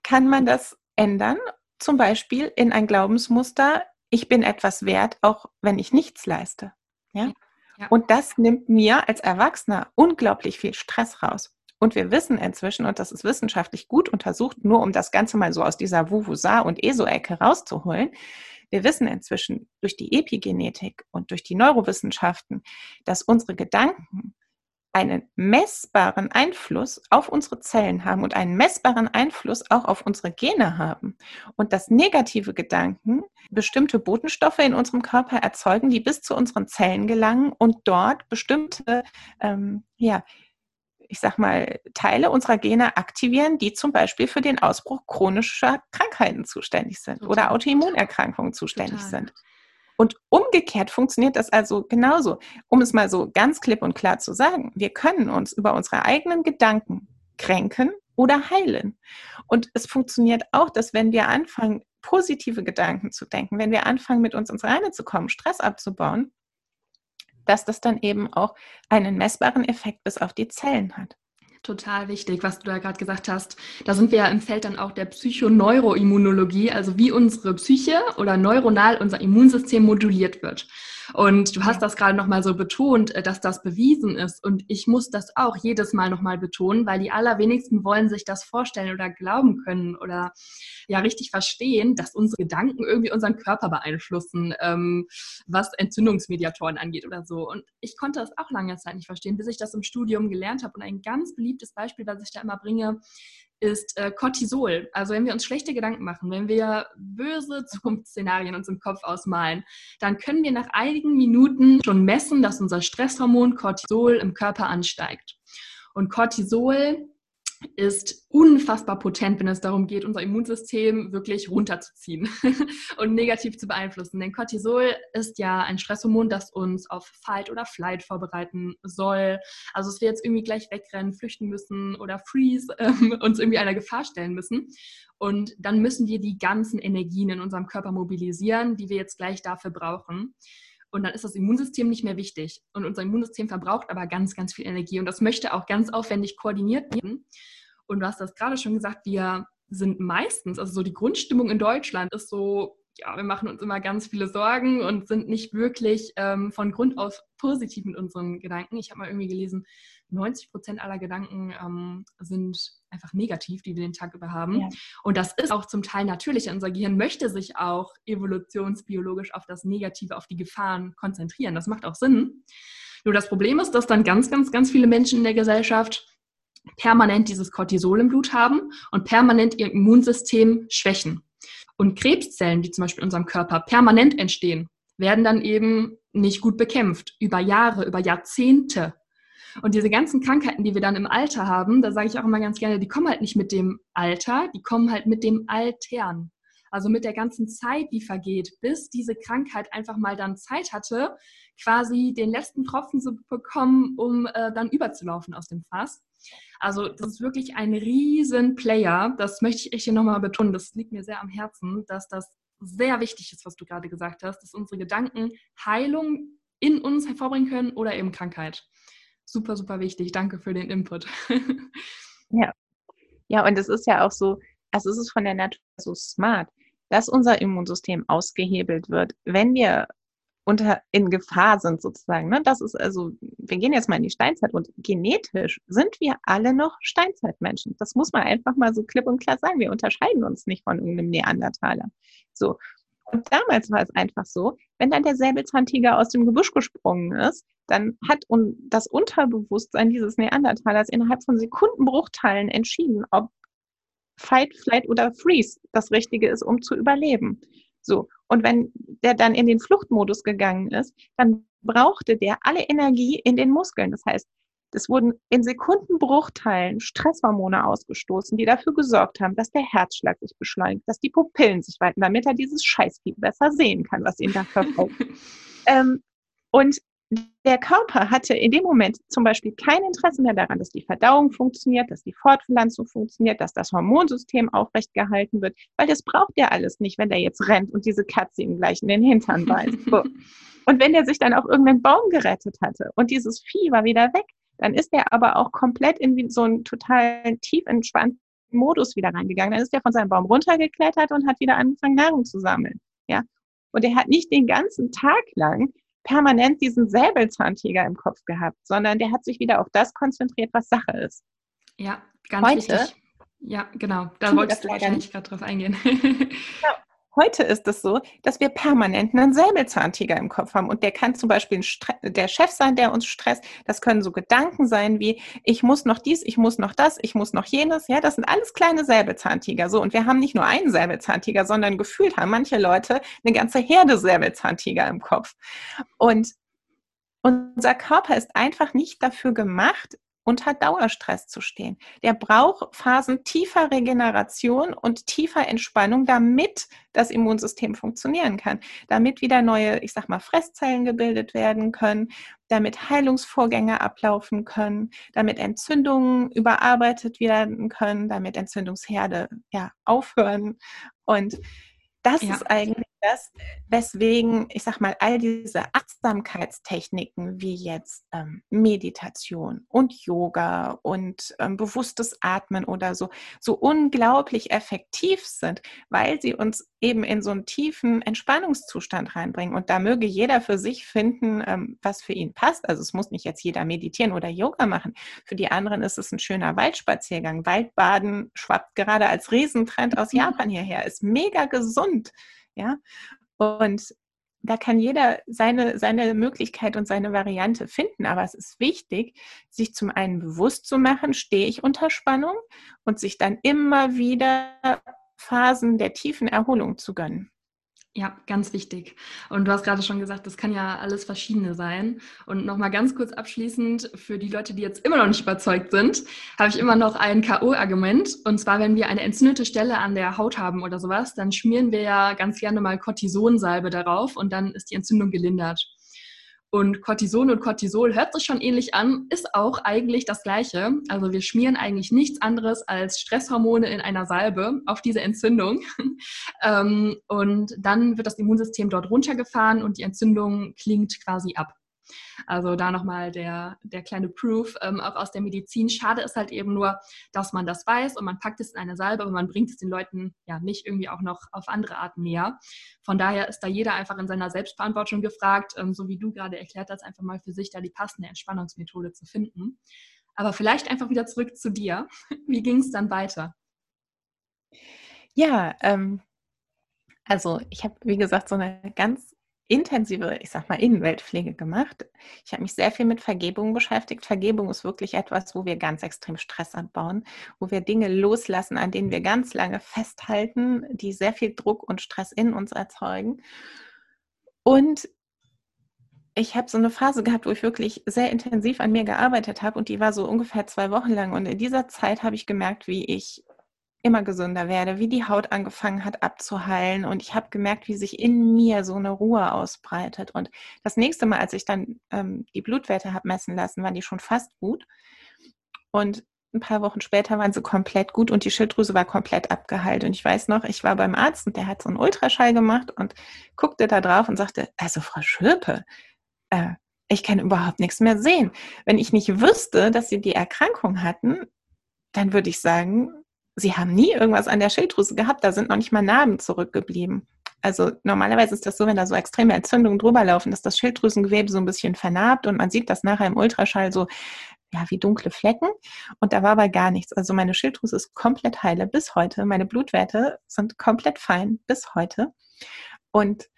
kann man das ändern, zum Beispiel in ein Glaubensmuster, ich bin etwas wert, auch wenn ich nichts leiste. Ja? ja. Und das nimmt mir als Erwachsener unglaublich viel Stress raus. Und wir wissen inzwischen, und das ist wissenschaftlich gut untersucht, nur um das Ganze mal so aus dieser Wuvusa und ESO-Ecke rauszuholen, wir wissen inzwischen durch die Epigenetik und durch die Neurowissenschaften, dass unsere Gedanken einen messbaren Einfluss auf unsere Zellen haben und einen messbaren Einfluss auch auf unsere Gene haben. Und dass negative Gedanken bestimmte Botenstoffe in unserem Körper erzeugen, die bis zu unseren Zellen gelangen und dort bestimmte ähm, ja, ich sag mal, Teile unserer Gene aktivieren, die zum Beispiel für den Ausbruch chronischer Krankheiten zuständig sind Total. oder Autoimmunerkrankungen zuständig Total. sind. Und umgekehrt funktioniert das also genauso. Um es mal so ganz klipp und klar zu sagen, wir können uns über unsere eigenen Gedanken kränken oder heilen. Und es funktioniert auch, dass wenn wir anfangen, positive Gedanken zu denken, wenn wir anfangen, mit uns ins Reine zu kommen, Stress abzubauen, dass das dann eben auch einen messbaren Effekt bis auf die Zellen hat. Total wichtig, was du da gerade gesagt hast. Da sind wir ja im Feld dann auch der Psychoneuroimmunologie, also wie unsere Psyche oder neuronal unser Immunsystem moduliert wird. Und du hast das gerade nochmal so betont, äh, dass das bewiesen ist. Und ich muss das auch jedes Mal nochmal betonen, weil die allerwenigsten wollen sich das vorstellen oder glauben können oder ja richtig verstehen, dass unsere Gedanken irgendwie unseren Körper beeinflussen, ähm, was Entzündungsmediatoren angeht oder so. Und ich konnte das auch lange Zeit nicht verstehen, bis ich das im Studium gelernt habe. Und ein ganz beliebtes Beispiel, was ich da immer bringe, ist äh, Cortisol. Also wenn wir uns schlechte Gedanken machen, wenn wir böse Zukunftsszenarien uns im Kopf ausmalen, dann können wir nach einigen Minuten schon messen, dass unser Stresshormon Cortisol im Körper ansteigt. Und Cortisol ist unfassbar potent, wenn es darum geht, unser Immunsystem wirklich runterzuziehen und negativ zu beeinflussen. Denn Cortisol ist ja ein Stresshormon, das uns auf Fight oder Flight vorbereiten soll. Also dass wir jetzt irgendwie gleich wegrennen, flüchten müssen oder freeze, äh, uns irgendwie einer Gefahr stellen müssen. Und dann müssen wir die ganzen Energien in unserem Körper mobilisieren, die wir jetzt gleich dafür brauchen. Und dann ist das Immunsystem nicht mehr wichtig. Und unser Immunsystem verbraucht aber ganz, ganz viel Energie. Und das möchte auch ganz aufwendig koordiniert werden. Und du hast das gerade schon gesagt, wir sind meistens, also so die Grundstimmung in Deutschland ist so, ja, wir machen uns immer ganz viele Sorgen und sind nicht wirklich ähm, von Grund aus positiv mit unseren Gedanken. Ich habe mal irgendwie gelesen, 90 Prozent aller Gedanken ähm, sind einfach negativ, die wir den Tag über haben. Ja. Und das ist auch zum Teil natürlich. Unser Gehirn möchte sich auch evolutionsbiologisch auf das Negative, auf die Gefahren konzentrieren. Das macht auch Sinn. Nur das Problem ist, dass dann ganz, ganz, ganz viele Menschen in der Gesellschaft permanent dieses Cortisol im Blut haben und permanent ihr Immunsystem schwächen. Und Krebszellen, die zum Beispiel in unserem Körper permanent entstehen, werden dann eben nicht gut bekämpft. Über Jahre, über Jahrzehnte. Und diese ganzen Krankheiten, die wir dann im Alter haben, da sage ich auch immer ganz gerne, die kommen halt nicht mit dem Alter, die kommen halt mit dem Altern. Also mit der ganzen Zeit, die vergeht, bis diese Krankheit einfach mal dann Zeit hatte, quasi den letzten Tropfen zu bekommen, um äh, dann überzulaufen aus dem Fass. Also das ist wirklich ein riesen Player. Das möchte ich echt hier nochmal betonen. Das liegt mir sehr am Herzen, dass das sehr wichtig ist, was du gerade gesagt hast, dass unsere Gedanken Heilung in uns hervorbringen können oder eben Krankheit super, super wichtig. Danke für den Input. ja. Ja, und es ist ja auch so, also es ist von der Natur so smart, dass unser Immunsystem ausgehebelt wird, wenn wir unter, in Gefahr sind sozusagen. Ne? Das ist also, wir gehen jetzt mal in die Steinzeit und genetisch sind wir alle noch Steinzeitmenschen. Das muss man einfach mal so klipp und klar sagen. Wir unterscheiden uns nicht von irgendeinem Neandertaler. So. Und damals war es einfach so, wenn dann der Säbelzahntiger aus dem Gebüsch gesprungen ist, dann hat das Unterbewusstsein dieses Neandertalers innerhalb von Sekundenbruchteilen entschieden, ob Fight, Flight oder Freeze das Richtige ist, um zu überleben. So. Und wenn der dann in den Fluchtmodus gegangen ist, dann brauchte der alle Energie in den Muskeln. Das heißt, es wurden in Sekundenbruchteilen Stresshormone ausgestoßen, die dafür gesorgt haben, dass der Herzschlag sich beschleunigt, dass die Pupillen sich weiten, damit er dieses Scheißvieh besser sehen kann, was ihn da verfolgt. ähm, und der Körper hatte in dem Moment zum Beispiel kein Interesse mehr daran, dass die Verdauung funktioniert, dass die Fortpflanzung funktioniert, dass das Hormonsystem aufrecht gehalten wird, weil das braucht er alles nicht, wenn der jetzt rennt und diese Katze ihm gleich in den Hintern beißt. So. Und wenn der sich dann auf irgendeinen Baum gerettet hatte und dieses Vieh war wieder weg, dann ist er aber auch komplett in so einen total tief entspannten Modus wieder reingegangen. Dann ist er von seinem Baum runtergeklettert und hat wieder angefangen, Nahrung zu sammeln. Ja. Und er hat nicht den ganzen Tag lang permanent diesen Säbelzahntiger im Kopf gehabt, sondern der hat sich wieder auf das konzentriert, was Sache ist. Ja, ganz Heute, wichtig. Ja, genau. Da wolltest du wahrscheinlich gerade drauf eingehen. Ja, Heute ist es so, dass wir permanent einen Säbelzahntiger im Kopf haben und der kann zum Beispiel der Chef sein, der uns stresst. Das können so Gedanken sein wie, ich muss noch dies, ich muss noch das, ich muss noch jenes. Ja, das sind alles kleine Säbelzahntiger. So, und wir haben nicht nur einen Säbelzahntiger, sondern gefühlt haben manche Leute eine ganze Herde Säbelzahntiger im Kopf. Und unser Körper ist einfach nicht dafür gemacht, unter Dauerstress zu stehen. Der braucht Phasen tiefer Regeneration und tiefer Entspannung, damit das Immunsystem funktionieren kann, damit wieder neue, ich sag mal, Fresszellen gebildet werden können, damit Heilungsvorgänge ablaufen können, damit Entzündungen überarbeitet werden können, damit Entzündungsherde ja aufhören. Und das ja. ist eigentlich das, weswegen, ich sag mal, all diese Achtsamkeitstechniken wie jetzt ähm, Meditation und Yoga und ähm, bewusstes Atmen oder so, so unglaublich effektiv sind, weil sie uns eben in so einen tiefen Entspannungszustand reinbringen. Und da möge jeder für sich finden, ähm, was für ihn passt. Also es muss nicht jetzt jeder meditieren oder Yoga machen. Für die anderen ist es ein schöner Waldspaziergang. Waldbaden schwappt gerade als Riesentrend aus Japan hierher, ist mega gesund. Ja, und da kann jeder seine, seine Möglichkeit und seine Variante finden. Aber es ist wichtig, sich zum einen bewusst zu machen, stehe ich unter Spannung und sich dann immer wieder Phasen der tiefen Erholung zu gönnen. Ja, ganz wichtig. Und du hast gerade schon gesagt, das kann ja alles Verschiedene sein. Und nochmal ganz kurz abschließend, für die Leute, die jetzt immer noch nicht überzeugt sind, habe ich immer noch ein K.O.-Argument. Und zwar, wenn wir eine entzündete Stelle an der Haut haben oder sowas, dann schmieren wir ja ganz gerne mal Cortisonsalbe darauf und dann ist die Entzündung gelindert. Und Cortison und Cortisol hört sich schon ähnlich an, ist auch eigentlich das Gleiche. Also wir schmieren eigentlich nichts anderes als Stresshormone in einer Salbe auf diese Entzündung. Ähm, und dann wird das Immunsystem dort runtergefahren und die Entzündung klingt quasi ab. Also da nochmal der, der kleine Proof, ähm, auch aus der Medizin. Schade ist halt eben nur, dass man das weiß und man packt es in eine Salbe, aber man bringt es den Leuten ja nicht irgendwie auch noch auf andere Arten näher. Von daher ist da jeder einfach in seiner Selbstverantwortung gefragt, ähm, so wie du gerade erklärt hast, einfach mal für sich da die passende Entspannungsmethode zu finden. Aber vielleicht einfach wieder zurück zu dir. Wie ging es dann weiter? Ja, ähm, also ich habe, wie gesagt, so eine ganz intensive, ich sag mal, Innenweltpflege gemacht. Ich habe mich sehr viel mit Vergebung beschäftigt. Vergebung ist wirklich etwas, wo wir ganz extrem Stress abbauen, wo wir Dinge loslassen, an denen wir ganz lange festhalten, die sehr viel Druck und Stress in uns erzeugen. Und ich habe so eine Phase gehabt, wo ich wirklich sehr intensiv an mir gearbeitet habe und die war so ungefähr zwei Wochen lang. Und in dieser Zeit habe ich gemerkt, wie ich immer gesünder werde, wie die Haut angefangen hat abzuheilen und ich habe gemerkt, wie sich in mir so eine Ruhe ausbreitet. Und das nächste Mal, als ich dann ähm, die Blutwerte habe messen lassen, waren die schon fast gut. Und ein paar Wochen später waren sie komplett gut und die Schilddrüse war komplett abgeheilt. Und ich weiß noch, ich war beim Arzt und der hat so einen Ultraschall gemacht und guckte da drauf und sagte, also Frau Schirpe, äh, ich kann überhaupt nichts mehr sehen. Wenn ich nicht wüsste, dass Sie die Erkrankung hatten, dann würde ich sagen, sie haben nie irgendwas an der Schilddrüse gehabt, da sind noch nicht mal Narben zurückgeblieben. Also normalerweise ist das so, wenn da so extreme Entzündungen drüber laufen, dass das Schilddrüsengewebe so ein bisschen vernarbt und man sieht das nachher im Ultraschall so, ja, wie dunkle Flecken. Und da war aber gar nichts. Also meine Schilddrüse ist komplett heile bis heute. Meine Blutwerte sind komplett fein bis heute. Und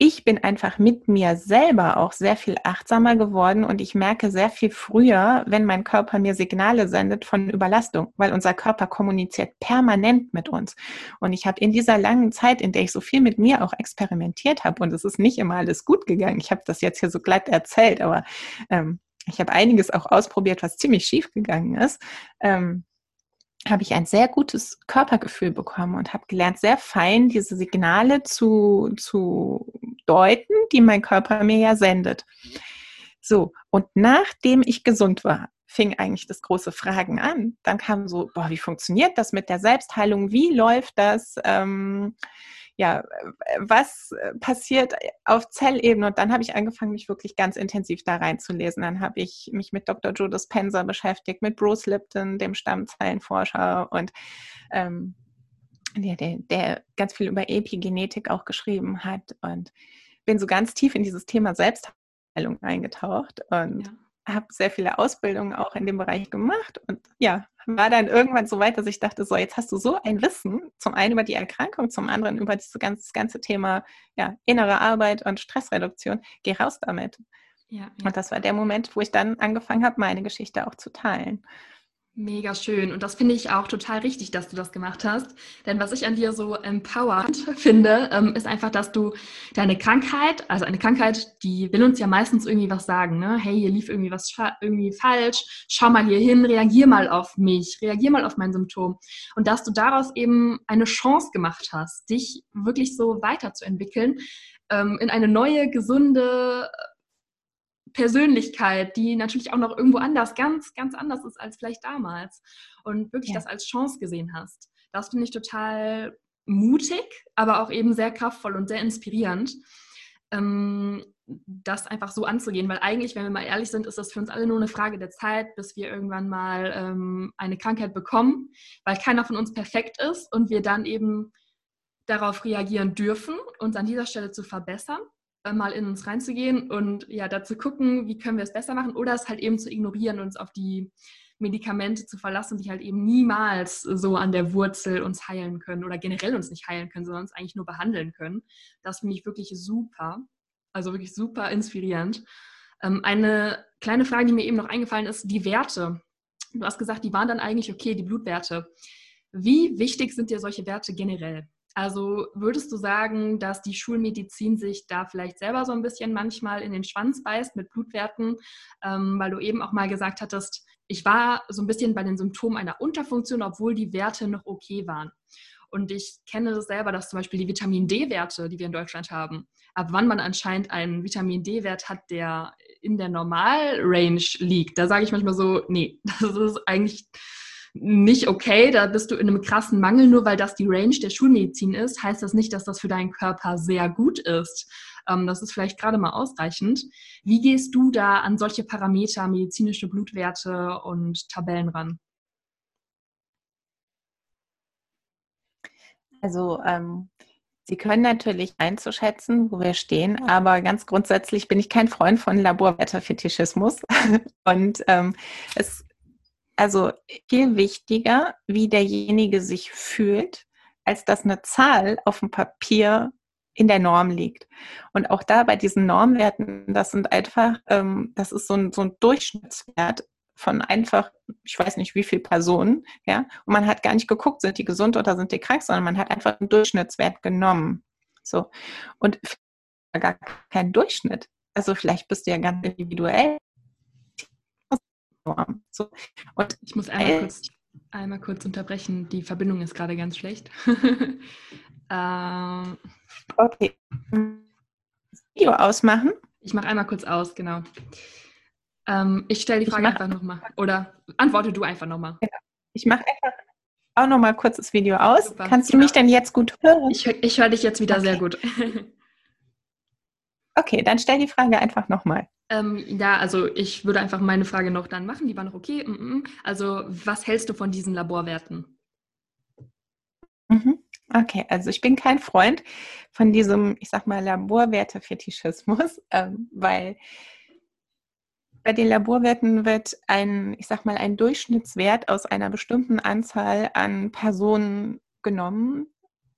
ich bin einfach mit mir selber auch sehr viel achtsamer geworden und ich merke sehr viel früher, wenn mein Körper mir Signale sendet von Überlastung, weil unser Körper kommuniziert permanent mit uns. Und ich habe in dieser langen Zeit, in der ich so viel mit mir auch experimentiert habe, und es ist nicht immer alles gut gegangen, ich habe das jetzt hier so glatt erzählt, aber ähm, ich habe einiges auch ausprobiert, was ziemlich schief gegangen ist. Ähm, habe ich ein sehr gutes Körpergefühl bekommen und habe gelernt, sehr fein diese Signale zu, zu deuten, die mein Körper mir ja sendet. So, und nachdem ich gesund war, fing eigentlich das große Fragen an. Dann kam so, boah, wie funktioniert das mit der Selbstheilung? Wie läuft das? Ähm, ja, was passiert auf Zellebene? Und dann habe ich angefangen, mich wirklich ganz intensiv da reinzulesen. Dann habe ich mich mit Dr. Joe Dispenza beschäftigt, mit Bruce Lipton, dem Stammzellenforscher und ähm, der, der, der ganz viel über Epigenetik auch geschrieben hat und bin so ganz tief in dieses Thema Selbstheilung eingetaucht und ja habe sehr viele Ausbildungen auch in dem Bereich gemacht und ja, war dann irgendwann so weit, dass ich dachte, so, jetzt hast du so ein Wissen, zum einen über die Erkrankung, zum anderen über dieses ganze, das ganze Thema ja, innere Arbeit und Stressreduktion, geh raus damit. Ja, ja. Und das war der Moment, wo ich dann angefangen habe, meine Geschichte auch zu teilen. Mega schön. Und das finde ich auch total richtig, dass du das gemacht hast. Denn was ich an dir so empowered finde, ähm, ist einfach, dass du deine Krankheit, also eine Krankheit, die will uns ja meistens irgendwie was sagen. Ne? Hey, hier lief irgendwie was irgendwie falsch. Schau mal hier hin, reagier mal auf mich, reagier mal auf mein Symptom. Und dass du daraus eben eine Chance gemacht hast, dich wirklich so weiterzuentwickeln, ähm, in eine neue, gesunde, Persönlichkeit, die natürlich auch noch irgendwo anders, ganz, ganz anders ist als vielleicht damals und wirklich ja. das als Chance gesehen hast. Das finde ich total mutig, aber auch eben sehr kraftvoll und sehr inspirierend, ähm, das einfach so anzugehen. Weil eigentlich, wenn wir mal ehrlich sind, ist das für uns alle nur eine Frage der Zeit, bis wir irgendwann mal ähm, eine Krankheit bekommen, weil keiner von uns perfekt ist und wir dann eben darauf reagieren dürfen, uns an dieser Stelle zu verbessern mal in uns reinzugehen und ja, dazu gucken, wie können wir es besser machen oder es halt eben zu ignorieren und uns auf die Medikamente zu verlassen, die halt eben niemals so an der Wurzel uns heilen können oder generell uns nicht heilen können, sondern uns eigentlich nur behandeln können. Das finde ich wirklich super, also wirklich super inspirierend. Ähm, eine kleine Frage, die mir eben noch eingefallen ist, die Werte. Du hast gesagt, die waren dann eigentlich okay, die Blutwerte. Wie wichtig sind dir solche Werte generell? Also würdest du sagen, dass die Schulmedizin sich da vielleicht selber so ein bisschen manchmal in den Schwanz beißt mit Blutwerten, ähm, weil du eben auch mal gesagt hattest, ich war so ein bisschen bei den Symptomen einer Unterfunktion, obwohl die Werte noch okay waren. Und ich kenne das selber, dass zum Beispiel die Vitamin D-Werte, die wir in Deutschland haben, ab wann man anscheinend einen Vitamin D-Wert hat, der in der Normalrange liegt, da sage ich manchmal so, nee, das ist eigentlich nicht okay, da bist du in einem krassen Mangel, nur weil das die Range der Schulmedizin ist, heißt das nicht, dass das für deinen Körper sehr gut ist. Ähm, das ist vielleicht gerade mal ausreichend. Wie gehst du da an solche Parameter, medizinische Blutwerte und Tabellen ran? Also ähm, Sie können natürlich einzuschätzen, wo wir stehen, aber ganz grundsätzlich bin ich kein Freund von Laborwetterfetischismus. Und ähm, es also viel wichtiger, wie derjenige sich fühlt, als dass eine Zahl auf dem Papier in der Norm liegt. Und auch da bei diesen Normwerten, das sind einfach, ähm, das ist so ein, so ein Durchschnittswert von einfach, ich weiß nicht wie viele Personen, ja, und man hat gar nicht geguckt, sind die gesund oder sind die krank, sondern man hat einfach einen Durchschnittswert genommen. So. Und gar kein Durchschnitt. Also vielleicht bist du ja ganz individuell Norm. So. Und ich muss einmal, kurz, einmal kurz unterbrechen. Die Verbindung ist gerade ganz schlecht. ähm, okay. Video ausmachen. Ich mache einmal kurz aus, genau. Ähm, ich stelle die Frage einfach nochmal. Oder antworte du einfach nochmal. Genau. Ich mache einfach auch nochmal kurz das Video aus. Super. Kannst du mich denn jetzt gut hören? Ich, ich höre dich jetzt wieder okay. sehr gut. okay, dann stell die Frage einfach nochmal. Ähm, ja, also ich würde einfach meine Frage noch dann machen, die war noch okay. Also was hältst du von diesen Laborwerten? Mhm. Okay, also ich bin kein Freund von diesem, ich sag mal, Laborwerte-Fetischismus, ähm, weil bei den Laborwerten wird ein, ich sag mal, ein Durchschnittswert aus einer bestimmten Anzahl an Personen genommen.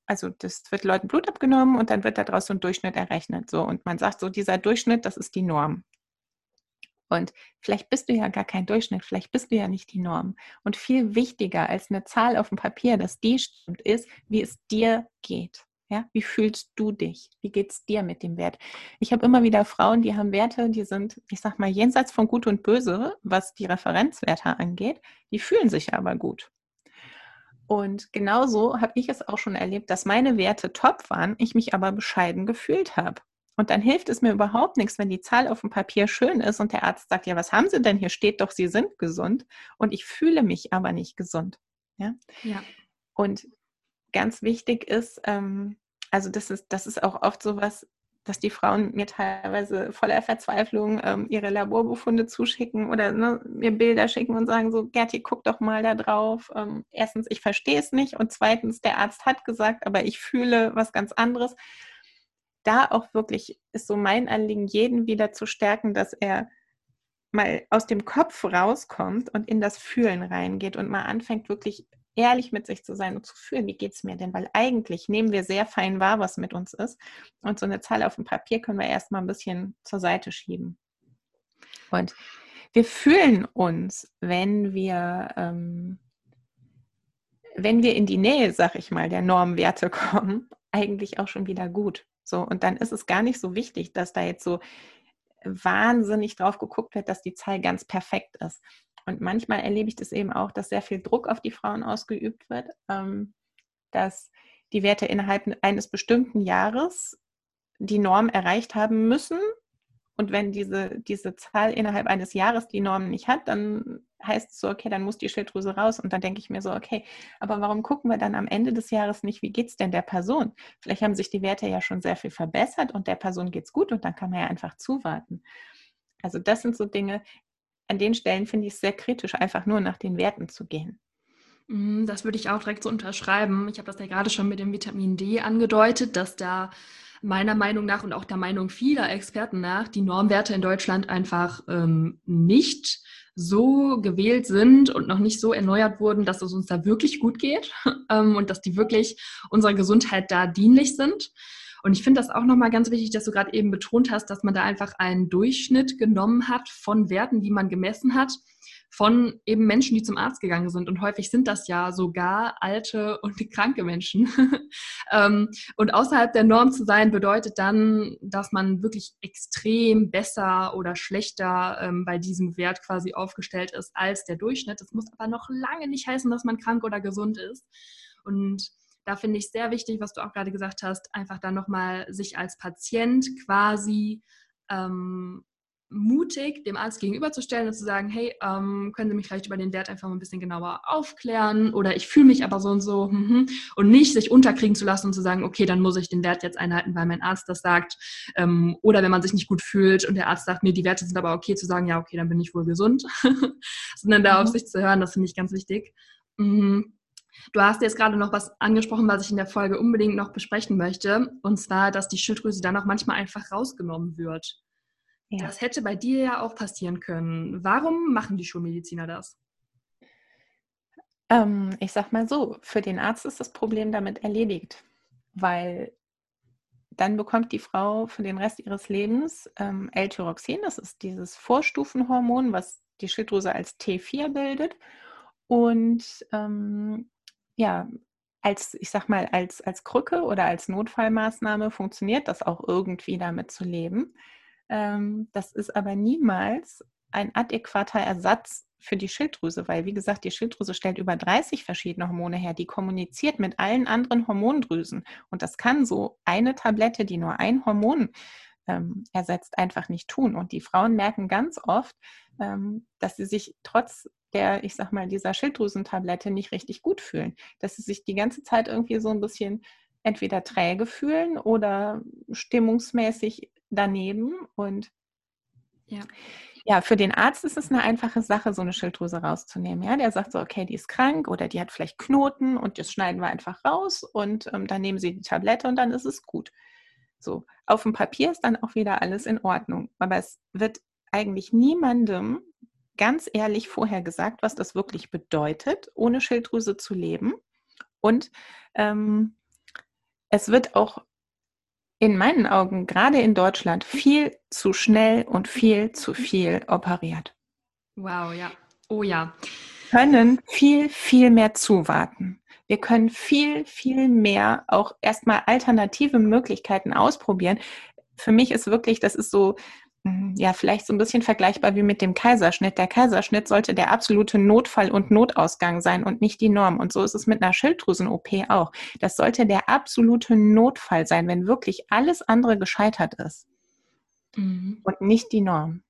Also das wird Leuten Blut abgenommen und dann wird daraus so ein Durchschnitt errechnet. So, und man sagt so, dieser Durchschnitt, das ist die Norm. Und vielleicht bist du ja gar kein Durchschnitt, vielleicht bist du ja nicht die Norm. Und viel wichtiger als eine Zahl auf dem Papier, dass die stimmt, ist, wie es dir geht. Ja, wie fühlst du dich? Wie geht es dir mit dem Wert? Ich habe immer wieder Frauen, die haben Werte, die sind, ich sag mal, jenseits von Gut und Böse, was die Referenzwerte angeht, die fühlen sich aber gut. Und genauso habe ich es auch schon erlebt, dass meine Werte top waren, ich mich aber bescheiden gefühlt habe. Und dann hilft es mir überhaupt nichts, wenn die Zahl auf dem Papier schön ist und der Arzt sagt, ja, was haben Sie denn? Hier steht doch, Sie sind gesund. Und ich fühle mich aber nicht gesund. Ja. ja. Und ganz wichtig ist, ähm, also das ist, das ist auch oft so was, dass die Frauen mir teilweise voller Verzweiflung ähm, ihre Laborbefunde zuschicken oder ne, mir Bilder schicken und sagen so, Gerti, guck doch mal da drauf. Ähm, erstens, ich verstehe es nicht und zweitens, der Arzt hat gesagt, aber ich fühle was ganz anderes da auch wirklich ist so mein Anliegen, jeden wieder zu stärken, dass er mal aus dem Kopf rauskommt und in das Fühlen reingeht und mal anfängt, wirklich ehrlich mit sich zu sein und zu fühlen, wie geht es mir denn? Weil eigentlich nehmen wir sehr fein wahr, was mit uns ist. Und so eine Zahl auf dem Papier können wir erstmal ein bisschen zur Seite schieben. Und wir fühlen uns, wenn wir, ähm, wenn wir in die Nähe, sag ich mal, der Normwerte kommen, eigentlich auch schon wieder gut. So, und dann ist es gar nicht so wichtig, dass da jetzt so wahnsinnig drauf geguckt wird, dass die Zahl ganz perfekt ist. Und manchmal erlebe ich das eben auch, dass sehr viel Druck auf die Frauen ausgeübt wird, ähm, dass die Werte innerhalb eines bestimmten Jahres die Norm erreicht haben müssen Und wenn diese, diese Zahl innerhalb eines Jahres die Norm nicht hat, dann heißt es so, okay, dann muss die Schilddrüse raus. Und dann denke ich mir so, okay, aber warum gucken wir dann am Ende des Jahres nicht, wie geht es denn der Person? Vielleicht haben sich die Werte ja schon sehr viel verbessert und der Person geht es gut und dann kann man ja einfach zuwarten. Also das sind so Dinge, an den Stellen finde ich es sehr kritisch, einfach nur nach den Werten zu gehen. Mhm, das würde ich auch direkt so unterschreiben. Ich habe das ja gerade schon mit dem Vitamin D angedeutet, dass da meiner Meinung nach und auch der Meinung vieler Experten nach die Normwerte in Deutschland einfach ähm, nicht so gewählt sind und noch nicht so erneuert wurden, dass es uns da wirklich gut geht ähm, und dass die wirklich unserer Gesundheit da dienlich sind. Und ich finde das auch nochmal ganz wichtig, dass du gerade eben betont hast, dass man da einfach einen Durchschnitt genommen hat von Werten, die man gemessen hat, von eben Menschen, die zum Arzt gegangen sind. Und häufig sind das ja sogar alte und kranke Menschen. Ähm, und außerhalb der Norm zu sein, bedeutet dann, dass man wirklich extrem besser oder schlechter ähm, bei diesem Wert quasi aufgestellt ist als der Durchschnitt. Das muss aber noch lange nicht heißen, dass man krank oder gesund ist. Und da finde ich sehr wichtig, was du auch gerade gesagt hast, einfach dann nochmal sich als Patient quasi ähm, mutig dem Arzt gegenüberzustellen und zu sagen, hey, ähm, können Sie mich vielleicht über den Wert einfach mal ein bisschen genauer aufklären oder ich fühle mich aber so und so hm, hm, und nicht sich unterkriegen zu lassen und zu sagen, okay, dann muss ich den Wert jetzt einhalten, weil mein Arzt das sagt ähm, oder wenn man sich nicht gut fühlt und der Arzt sagt, nee, die Werte sind aber okay, zu sagen, ja, okay, dann bin ich wohl gesund, sondern da mhm. auf sich zu hören, das finde ich ganz wichtig. Mhm. Du hast jetzt gerade noch was angesprochen, was ich in der Folge unbedingt noch besprechen möchte, und zwar, dass die Schilddrüse dann auch manchmal einfach rausgenommen wird. Ja. Das hätte bei dir ja auch passieren können. Warum machen die Schulmediziner das? Ähm, ich sag mal so, für den Arzt ist das Problem damit erledigt, weil dann bekommt die Frau für den Rest ihres Lebens ähm, L-Tyroxin, das ist dieses Vorstufenhormon, was die Schilddrüse als T4 bildet. Und ähm, ja, als, ich sag mal, als, als Krücke oder als Notfallmaßnahme funktioniert das auch irgendwie damit zu leben. Ähm, das ist aber niemals ein adäquater Ersatz für die Schilddrüse, weil, wie gesagt, die Schilddrüse stellt über 30 verschiedene Hormone her, die kommuniziert mit allen anderen Hormondrüsen. Und das kann so eine Tablette, die nur ein Hormon ähm, ersetzt, einfach nicht tun. Und die Frauen merken ganz oft, ähm, dass sie sich trotz der, ich sag mal, dieser Schilddrüsentablette nicht richtig gut fühlen. Dass sie sich die ganze Zeit irgendwie so ein bisschen entweder träge fühlen oder stimmungsmäßig daneben. Und ja. ja, für den Arzt ist es eine einfache Sache, so eine Schilddrüse rauszunehmen. Ja, der sagt so, okay, die ist krank oder die hat vielleicht Knoten und das schneiden wir einfach raus und ähm, dann nehmen sie die Tablette und dann ist es gut. So, auf dem Papier ist dann auch wieder alles in Ordnung. Aber es wird eigentlich niemandem ganz ehrlich vorher gesagt, was das wirklich bedeutet, ohne Schilddrüse zu leben. Und ähm, es wird auch in meinen Augen, gerade in Deutschland, viel zu schnell und viel zu viel operiert. Wow, ja. Oh ja. Können viel, viel mehr zuwarten. Wir können viel, viel mehr auch erstmal alternative Möglichkeiten ausprobieren. Für mich ist wirklich, das ist so, ja, vielleicht so ein bisschen vergleichbar wie mit dem Kaiserschnitt. Der Kaiserschnitt sollte der absolute Notfall und Notausgang sein und nicht die Norm. Und so ist es mit einer Schilddrüsen-OP auch. Das sollte der absolute Notfall sein, wenn wirklich alles andere gescheitert ist. Mhm. Und nicht die Norm.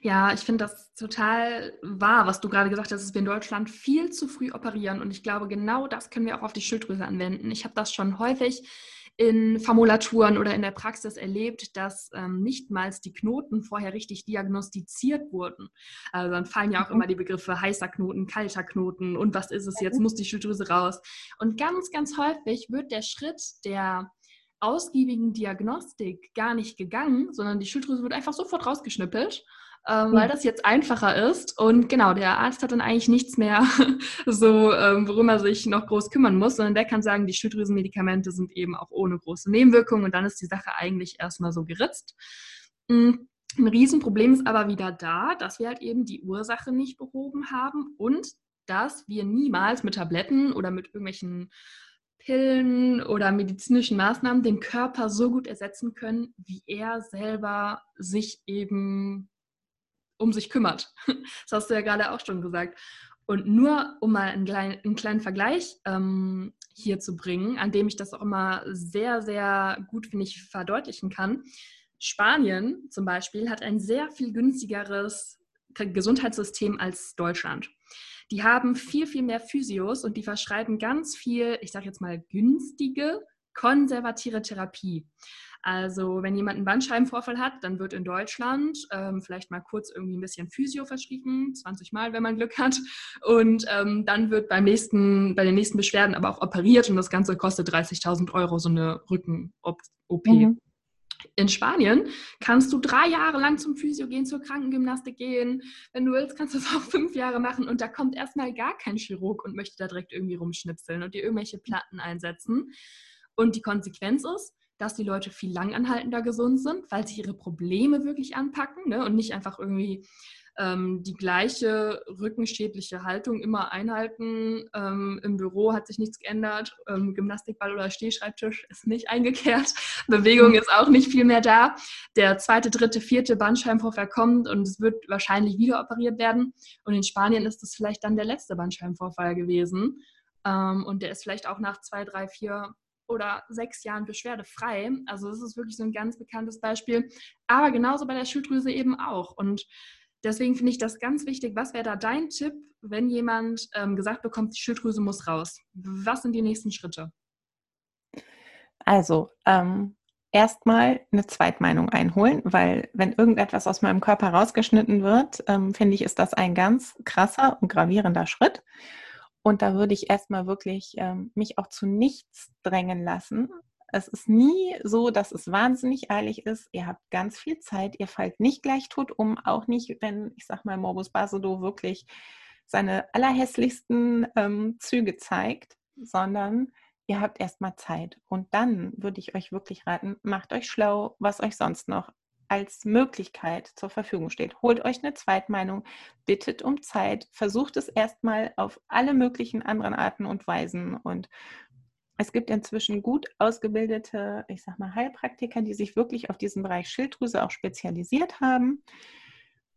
Ja, ich finde das total wahr, was du gerade gesagt hast, dass wir in Deutschland viel zu früh operieren. Und ich glaube, genau das können wir auch auf die Schilddrüse anwenden. Ich habe das schon häufig in Formulaturen oder in der Praxis erlebt, dass ähm, nichtmals die Knoten vorher richtig diagnostiziert wurden. Also dann fallen ja auch mhm. immer die Begriffe heißer Knoten, kalter Knoten und was ist es jetzt, muss die Schilddrüse raus. Und ganz, ganz häufig wird der Schritt der ausgiebigen Diagnostik gar nicht gegangen, sondern die Schilddrüse wird einfach sofort rausgeschnippelt ähm, weil das jetzt einfacher ist. Und genau, der Arzt hat dann eigentlich nichts mehr, so ähm, worum er sich noch groß kümmern muss, sondern der kann sagen, die Schilddrüsenmedikamente sind eben auch ohne große Nebenwirkungen und dann ist die Sache eigentlich erstmal so geritzt. Mhm. Ein Riesenproblem ist aber wieder da, dass wir halt eben die Ursache nicht behoben haben und dass wir niemals mit Tabletten oder mit irgendwelchen Pillen oder medizinischen Maßnahmen den Körper so gut ersetzen können, wie er selber sich eben um sich kümmert. Das hast du ja gerade auch schon gesagt. Und nur um mal einen kleinen, einen kleinen Vergleich ähm, hier zu bringen, an dem ich das auch immer sehr, sehr gut, finde ich, verdeutlichen kann. Spanien zum Beispiel hat ein sehr viel günstigeres Gesundheitssystem als Deutschland. Die haben viel, viel mehr Physios und die verschreiben ganz viel, ich sage jetzt mal, günstige, konservative Therapie. Also wenn jemand einen Bandscheibenvorfall hat, dann wird in Deutschland ähm, vielleicht mal kurz irgendwie ein bisschen Physio verschrieben, 20 Mal, wenn man Glück hat. Und ähm, dann wird beim nächsten, bei den nächsten Beschwerden aber auch operiert und das Ganze kostet 30.000 Euro, so eine Rücken-OP. Mhm. In Spanien kannst du drei Jahre lang zum Physio gehen, zur Krankengymnastik gehen. Wenn du willst, kannst du es auch fünf Jahre machen und da kommt erstmal gar kein Chirurg und möchte da direkt irgendwie rumschnipseln und dir irgendwelche Platten einsetzen. Und die Konsequenz ist, dass die Leute viel langanhaltender gesund sind, weil sie ihre Probleme wirklich anpacken ne? und nicht einfach irgendwie ähm, die gleiche rückenschädliche Haltung immer einhalten. Ähm, Im Büro hat sich nichts geändert. Ähm, Gymnastikball oder Stehschreibtisch ist nicht eingekehrt. Bewegung mhm. ist auch nicht viel mehr da. Der zweite, dritte, vierte Bandscheibenvorfall kommt und es wird wahrscheinlich wieder operiert werden. Und in Spanien ist es vielleicht dann der letzte Bandscheibenvorfall gewesen. Ähm, und der ist vielleicht auch nach zwei, drei, vier oder sechs Jahren beschwerdefrei. Also das ist wirklich so ein ganz bekanntes Beispiel. Aber genauso bei der Schilddrüse eben auch. Und Deswegen finde ich das ganz wichtig. Was wäre da dein Tipp, wenn jemand ähm, gesagt bekommt, die Schilddrüse muss raus? Was sind die nächsten Schritte? Also, ähm, erstmal eine Zweitmeinung einholen, weil wenn irgendetwas aus meinem Körper rausgeschnitten wird, ähm, finde ich, ist das ein ganz krasser und gravierender Schritt. Und da würde ich erstmal wirklich ähm, mich auch zu nichts drängen lassen, es ist nie so, dass es wahnsinnig eilig ist. Ihr habt ganz viel Zeit. Ihr fallt nicht gleich tot um, auch nicht, wenn, ich sag mal, Morbus Basedow wirklich seine allerhässlichsten ähm, Züge zeigt, sondern ihr habt erstmal Zeit. Und dann würde ich euch wirklich raten, macht euch schlau, was euch sonst noch als Möglichkeit zur Verfügung steht. Holt euch eine Zweitmeinung, bittet um Zeit, versucht es erstmal auf alle möglichen anderen Arten und Weisen und es gibt inzwischen gut ausgebildete, ich sag mal, Heilpraktiker, die sich wirklich auf diesen Bereich Schilddrüse auch spezialisiert haben.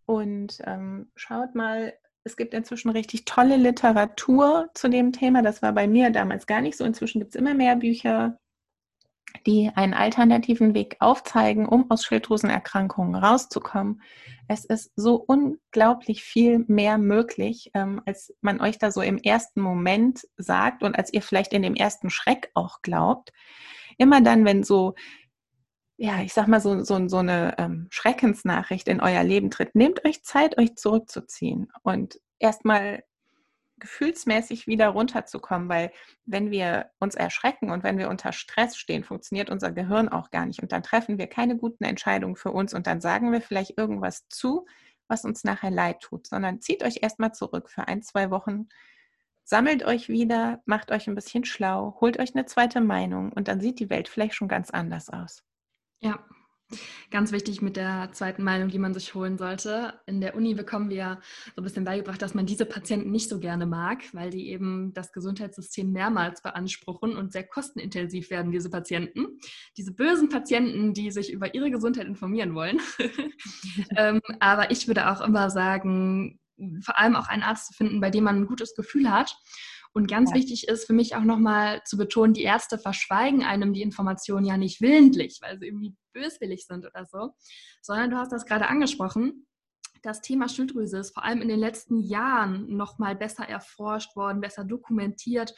Und ähm, schaut mal, es gibt inzwischen richtig tolle Literatur zu dem Thema. Das war bei mir damals gar nicht so. Inzwischen gibt es immer mehr Bücher, die einen alternativen Weg aufzeigen, um aus Schilddrüsenerkrankungen rauszukommen. Es ist so unglaublich viel mehr möglich, ähm, als man euch da so im ersten Moment sagt und als ihr vielleicht in dem ersten Schreck auch glaubt. Immer dann, wenn so, ja, ich sag mal, so, so, so eine ähm, Schreckensnachricht in euer Leben tritt, nehmt euch Zeit, euch zurückzuziehen und erstmal gefühlsmäßig wieder runterzukommen, weil wenn wir uns erschrecken und wenn wir unter Stress stehen, funktioniert unser Gehirn auch gar nicht. Und dann treffen wir keine guten Entscheidungen für uns und dann sagen wir vielleicht irgendwas zu, was uns nachher leid tut, sondern zieht euch erstmal zurück für ein, zwei Wochen, sammelt euch wieder, macht euch ein bisschen schlau, holt euch eine zweite Meinung und dann sieht die Welt vielleicht schon ganz anders aus. Ja, Ganz wichtig mit der zweiten Meinung, die man sich holen sollte. In der Uni bekommen wir so ein bisschen beigebracht, dass man diese Patienten nicht so gerne mag, weil die eben das Gesundheitssystem mehrmals beanspruchen und sehr kostenintensiv werden, diese Patienten. Diese bösen Patienten, die sich über ihre Gesundheit informieren wollen. ähm, aber ich würde auch immer sagen, vor allem auch einen Arzt zu finden, bei dem man ein gutes Gefühl hat und ganz ja. wichtig ist für mich auch nochmal zu betonen, die Ärzte verschweigen einem die Informationen ja nicht willentlich, weil sie irgendwie böswillig sind oder so, sondern du hast das gerade angesprochen. Das Thema Schilddrüse ist vor allem in den letzten Jahren nochmal besser erforscht worden, besser dokumentiert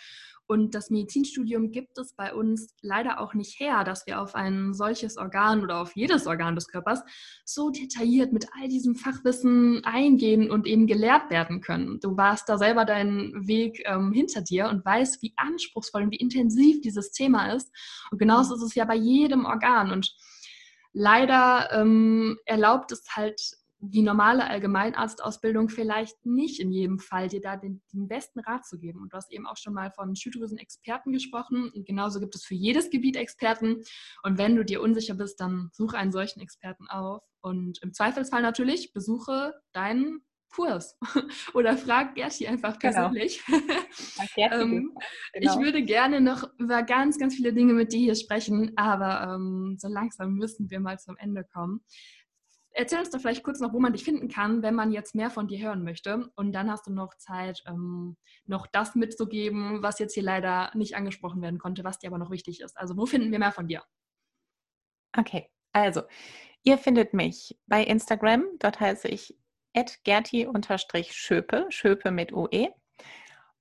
und das Medizinstudium gibt es bei uns leider auch nicht her, dass wir auf ein solches Organ oder auf jedes Organ des Körpers so detailliert mit all diesem Fachwissen eingehen und eben gelehrt werden können. Du warst da selber deinen Weg ähm, hinter dir und weißt, wie anspruchsvoll und wie intensiv dieses Thema ist. Und genauso ist es ja bei jedem Organ. Und leider ähm, erlaubt es halt die normale Allgemeinarztausbildung vielleicht nicht in jedem Fall dir da den, den, besten Rat zu geben. Und du hast eben auch schon mal von Schilddrüsen-Experten gesprochen. Und genauso gibt es für jedes Gebiet Experten. Und wenn du dir unsicher bist, dann suche einen solchen Experten auf. Und im Zweifelsfall natürlich besuche deinen Kurs oder frag Gerti einfach genau. persönlich. Genau. ähm, genau. Ich würde gerne noch über ganz, ganz viele Dinge mit dir hier sprechen, aber ähm, so langsam müssen wir mal zum Ende kommen. Erzähl uns doch vielleicht kurz noch, wo man dich finden kann, wenn man jetzt mehr von dir hören möchte. Und dann hast du noch Zeit, ähm, noch das mitzugeben, was jetzt hier leider nicht angesprochen werden konnte, was dir aber noch wichtig ist. Also wo finden wir mehr von dir? Okay, also ihr findet mich bei Instagram. Dort heiße ich gerti-schöpe, Schöpe mit OE.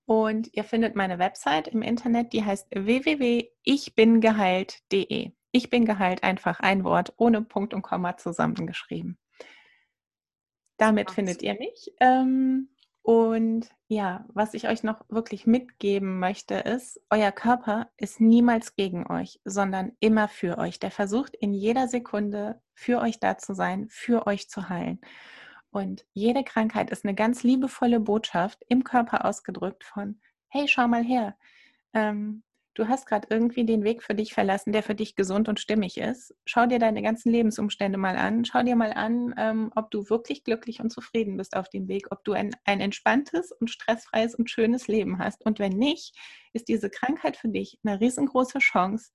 Und ihr findet meine Website im Internet, die heißt www.ichbingeheilt.de. Ich bin geheilt einfach ein Wort ohne Punkt und Komma zusammengeschrieben. Damit findet ihr mich. Ähm, und ja, was ich euch noch wirklich mitgeben möchte, ist, euer Körper ist niemals gegen euch, sondern immer für euch. Der versucht in jeder Sekunde für euch da zu sein, für euch zu heilen. Und jede Krankheit ist eine ganz liebevolle Botschaft im Körper ausgedrückt von, hey, schau mal her. Ähm, du hast gerade irgendwie den Weg für dich verlassen, der für dich gesund und stimmig ist. Schau dir deine ganzen Lebensumstände mal an. Schau dir mal an, ähm, ob du wirklich glücklich und zufrieden bist auf dem Weg, ob du ein, ein entspanntes und stressfreies und schönes Leben hast. Und wenn nicht, ist diese Krankheit für dich eine riesengroße Chance,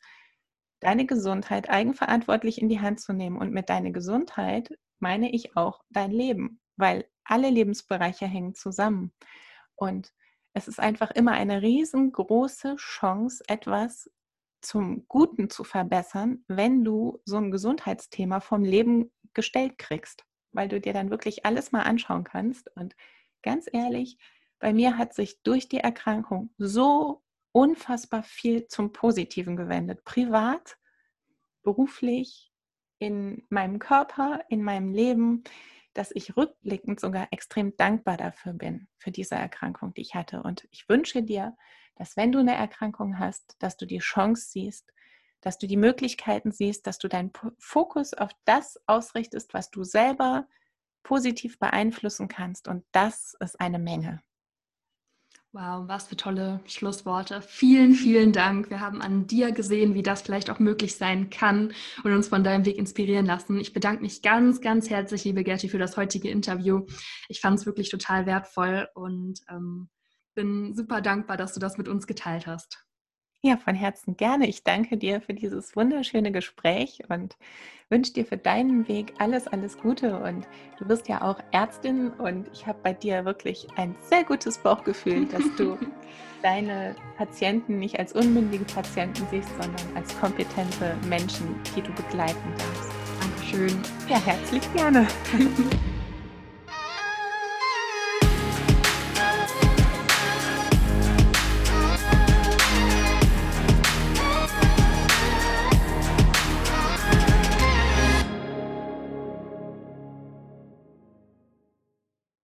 deine Gesundheit eigenverantwortlich in die Hand zu nehmen. Und mit deiner Gesundheit meine ich auch dein Leben, weil alle Lebensbereiche hängen zusammen. Und es ist einfach immer eine riesengroße Chance, etwas zum Guten zu verbessern, wenn du so ein Gesundheitsthema vom Leben gestellt kriegst, weil du dir dann wirklich alles mal anschauen kannst. Und ganz ehrlich, bei mir hat sich durch die Erkrankung so unfassbar viel zum Positiven gewendet. Privat, beruflich, in meinem Körper, in meinem Leben dass ich rückblickend sogar extrem dankbar dafür bin, für diese Erkrankung, die ich hatte. Und ich wünsche dir, dass wenn du eine Erkrankung hast, dass du die Chance siehst, dass du die Möglichkeiten siehst, dass du deinen Fokus auf das ausrichtest, was du selber positiv beeinflussen kannst. Und das ist eine Menge. Wow, was für tolle Schlussworte. Vielen, vielen Dank. Wir haben an dir gesehen, wie das vielleicht auch möglich sein kann und uns von deinem Weg inspirieren lassen. Ich bedanke mich ganz, ganz herzlich, liebe Gerti, für das heutige Interview. Ich fand es wirklich total wertvoll und ähm, bin super dankbar, dass du das mit uns geteilt hast. Ja, von Herzen gerne. Ich danke dir für dieses wunderschöne Gespräch und wünsche dir für deinen Weg alles, alles Gute. Und du bist ja auch Ärztin und ich habe bei dir wirklich ein sehr gutes Bauchgefühl, dass du deine Patienten nicht als unmündige Patienten siehst, sondern als kompetente Menschen, die du begleiten darfst. Dankeschön. Ja, herzlich gerne.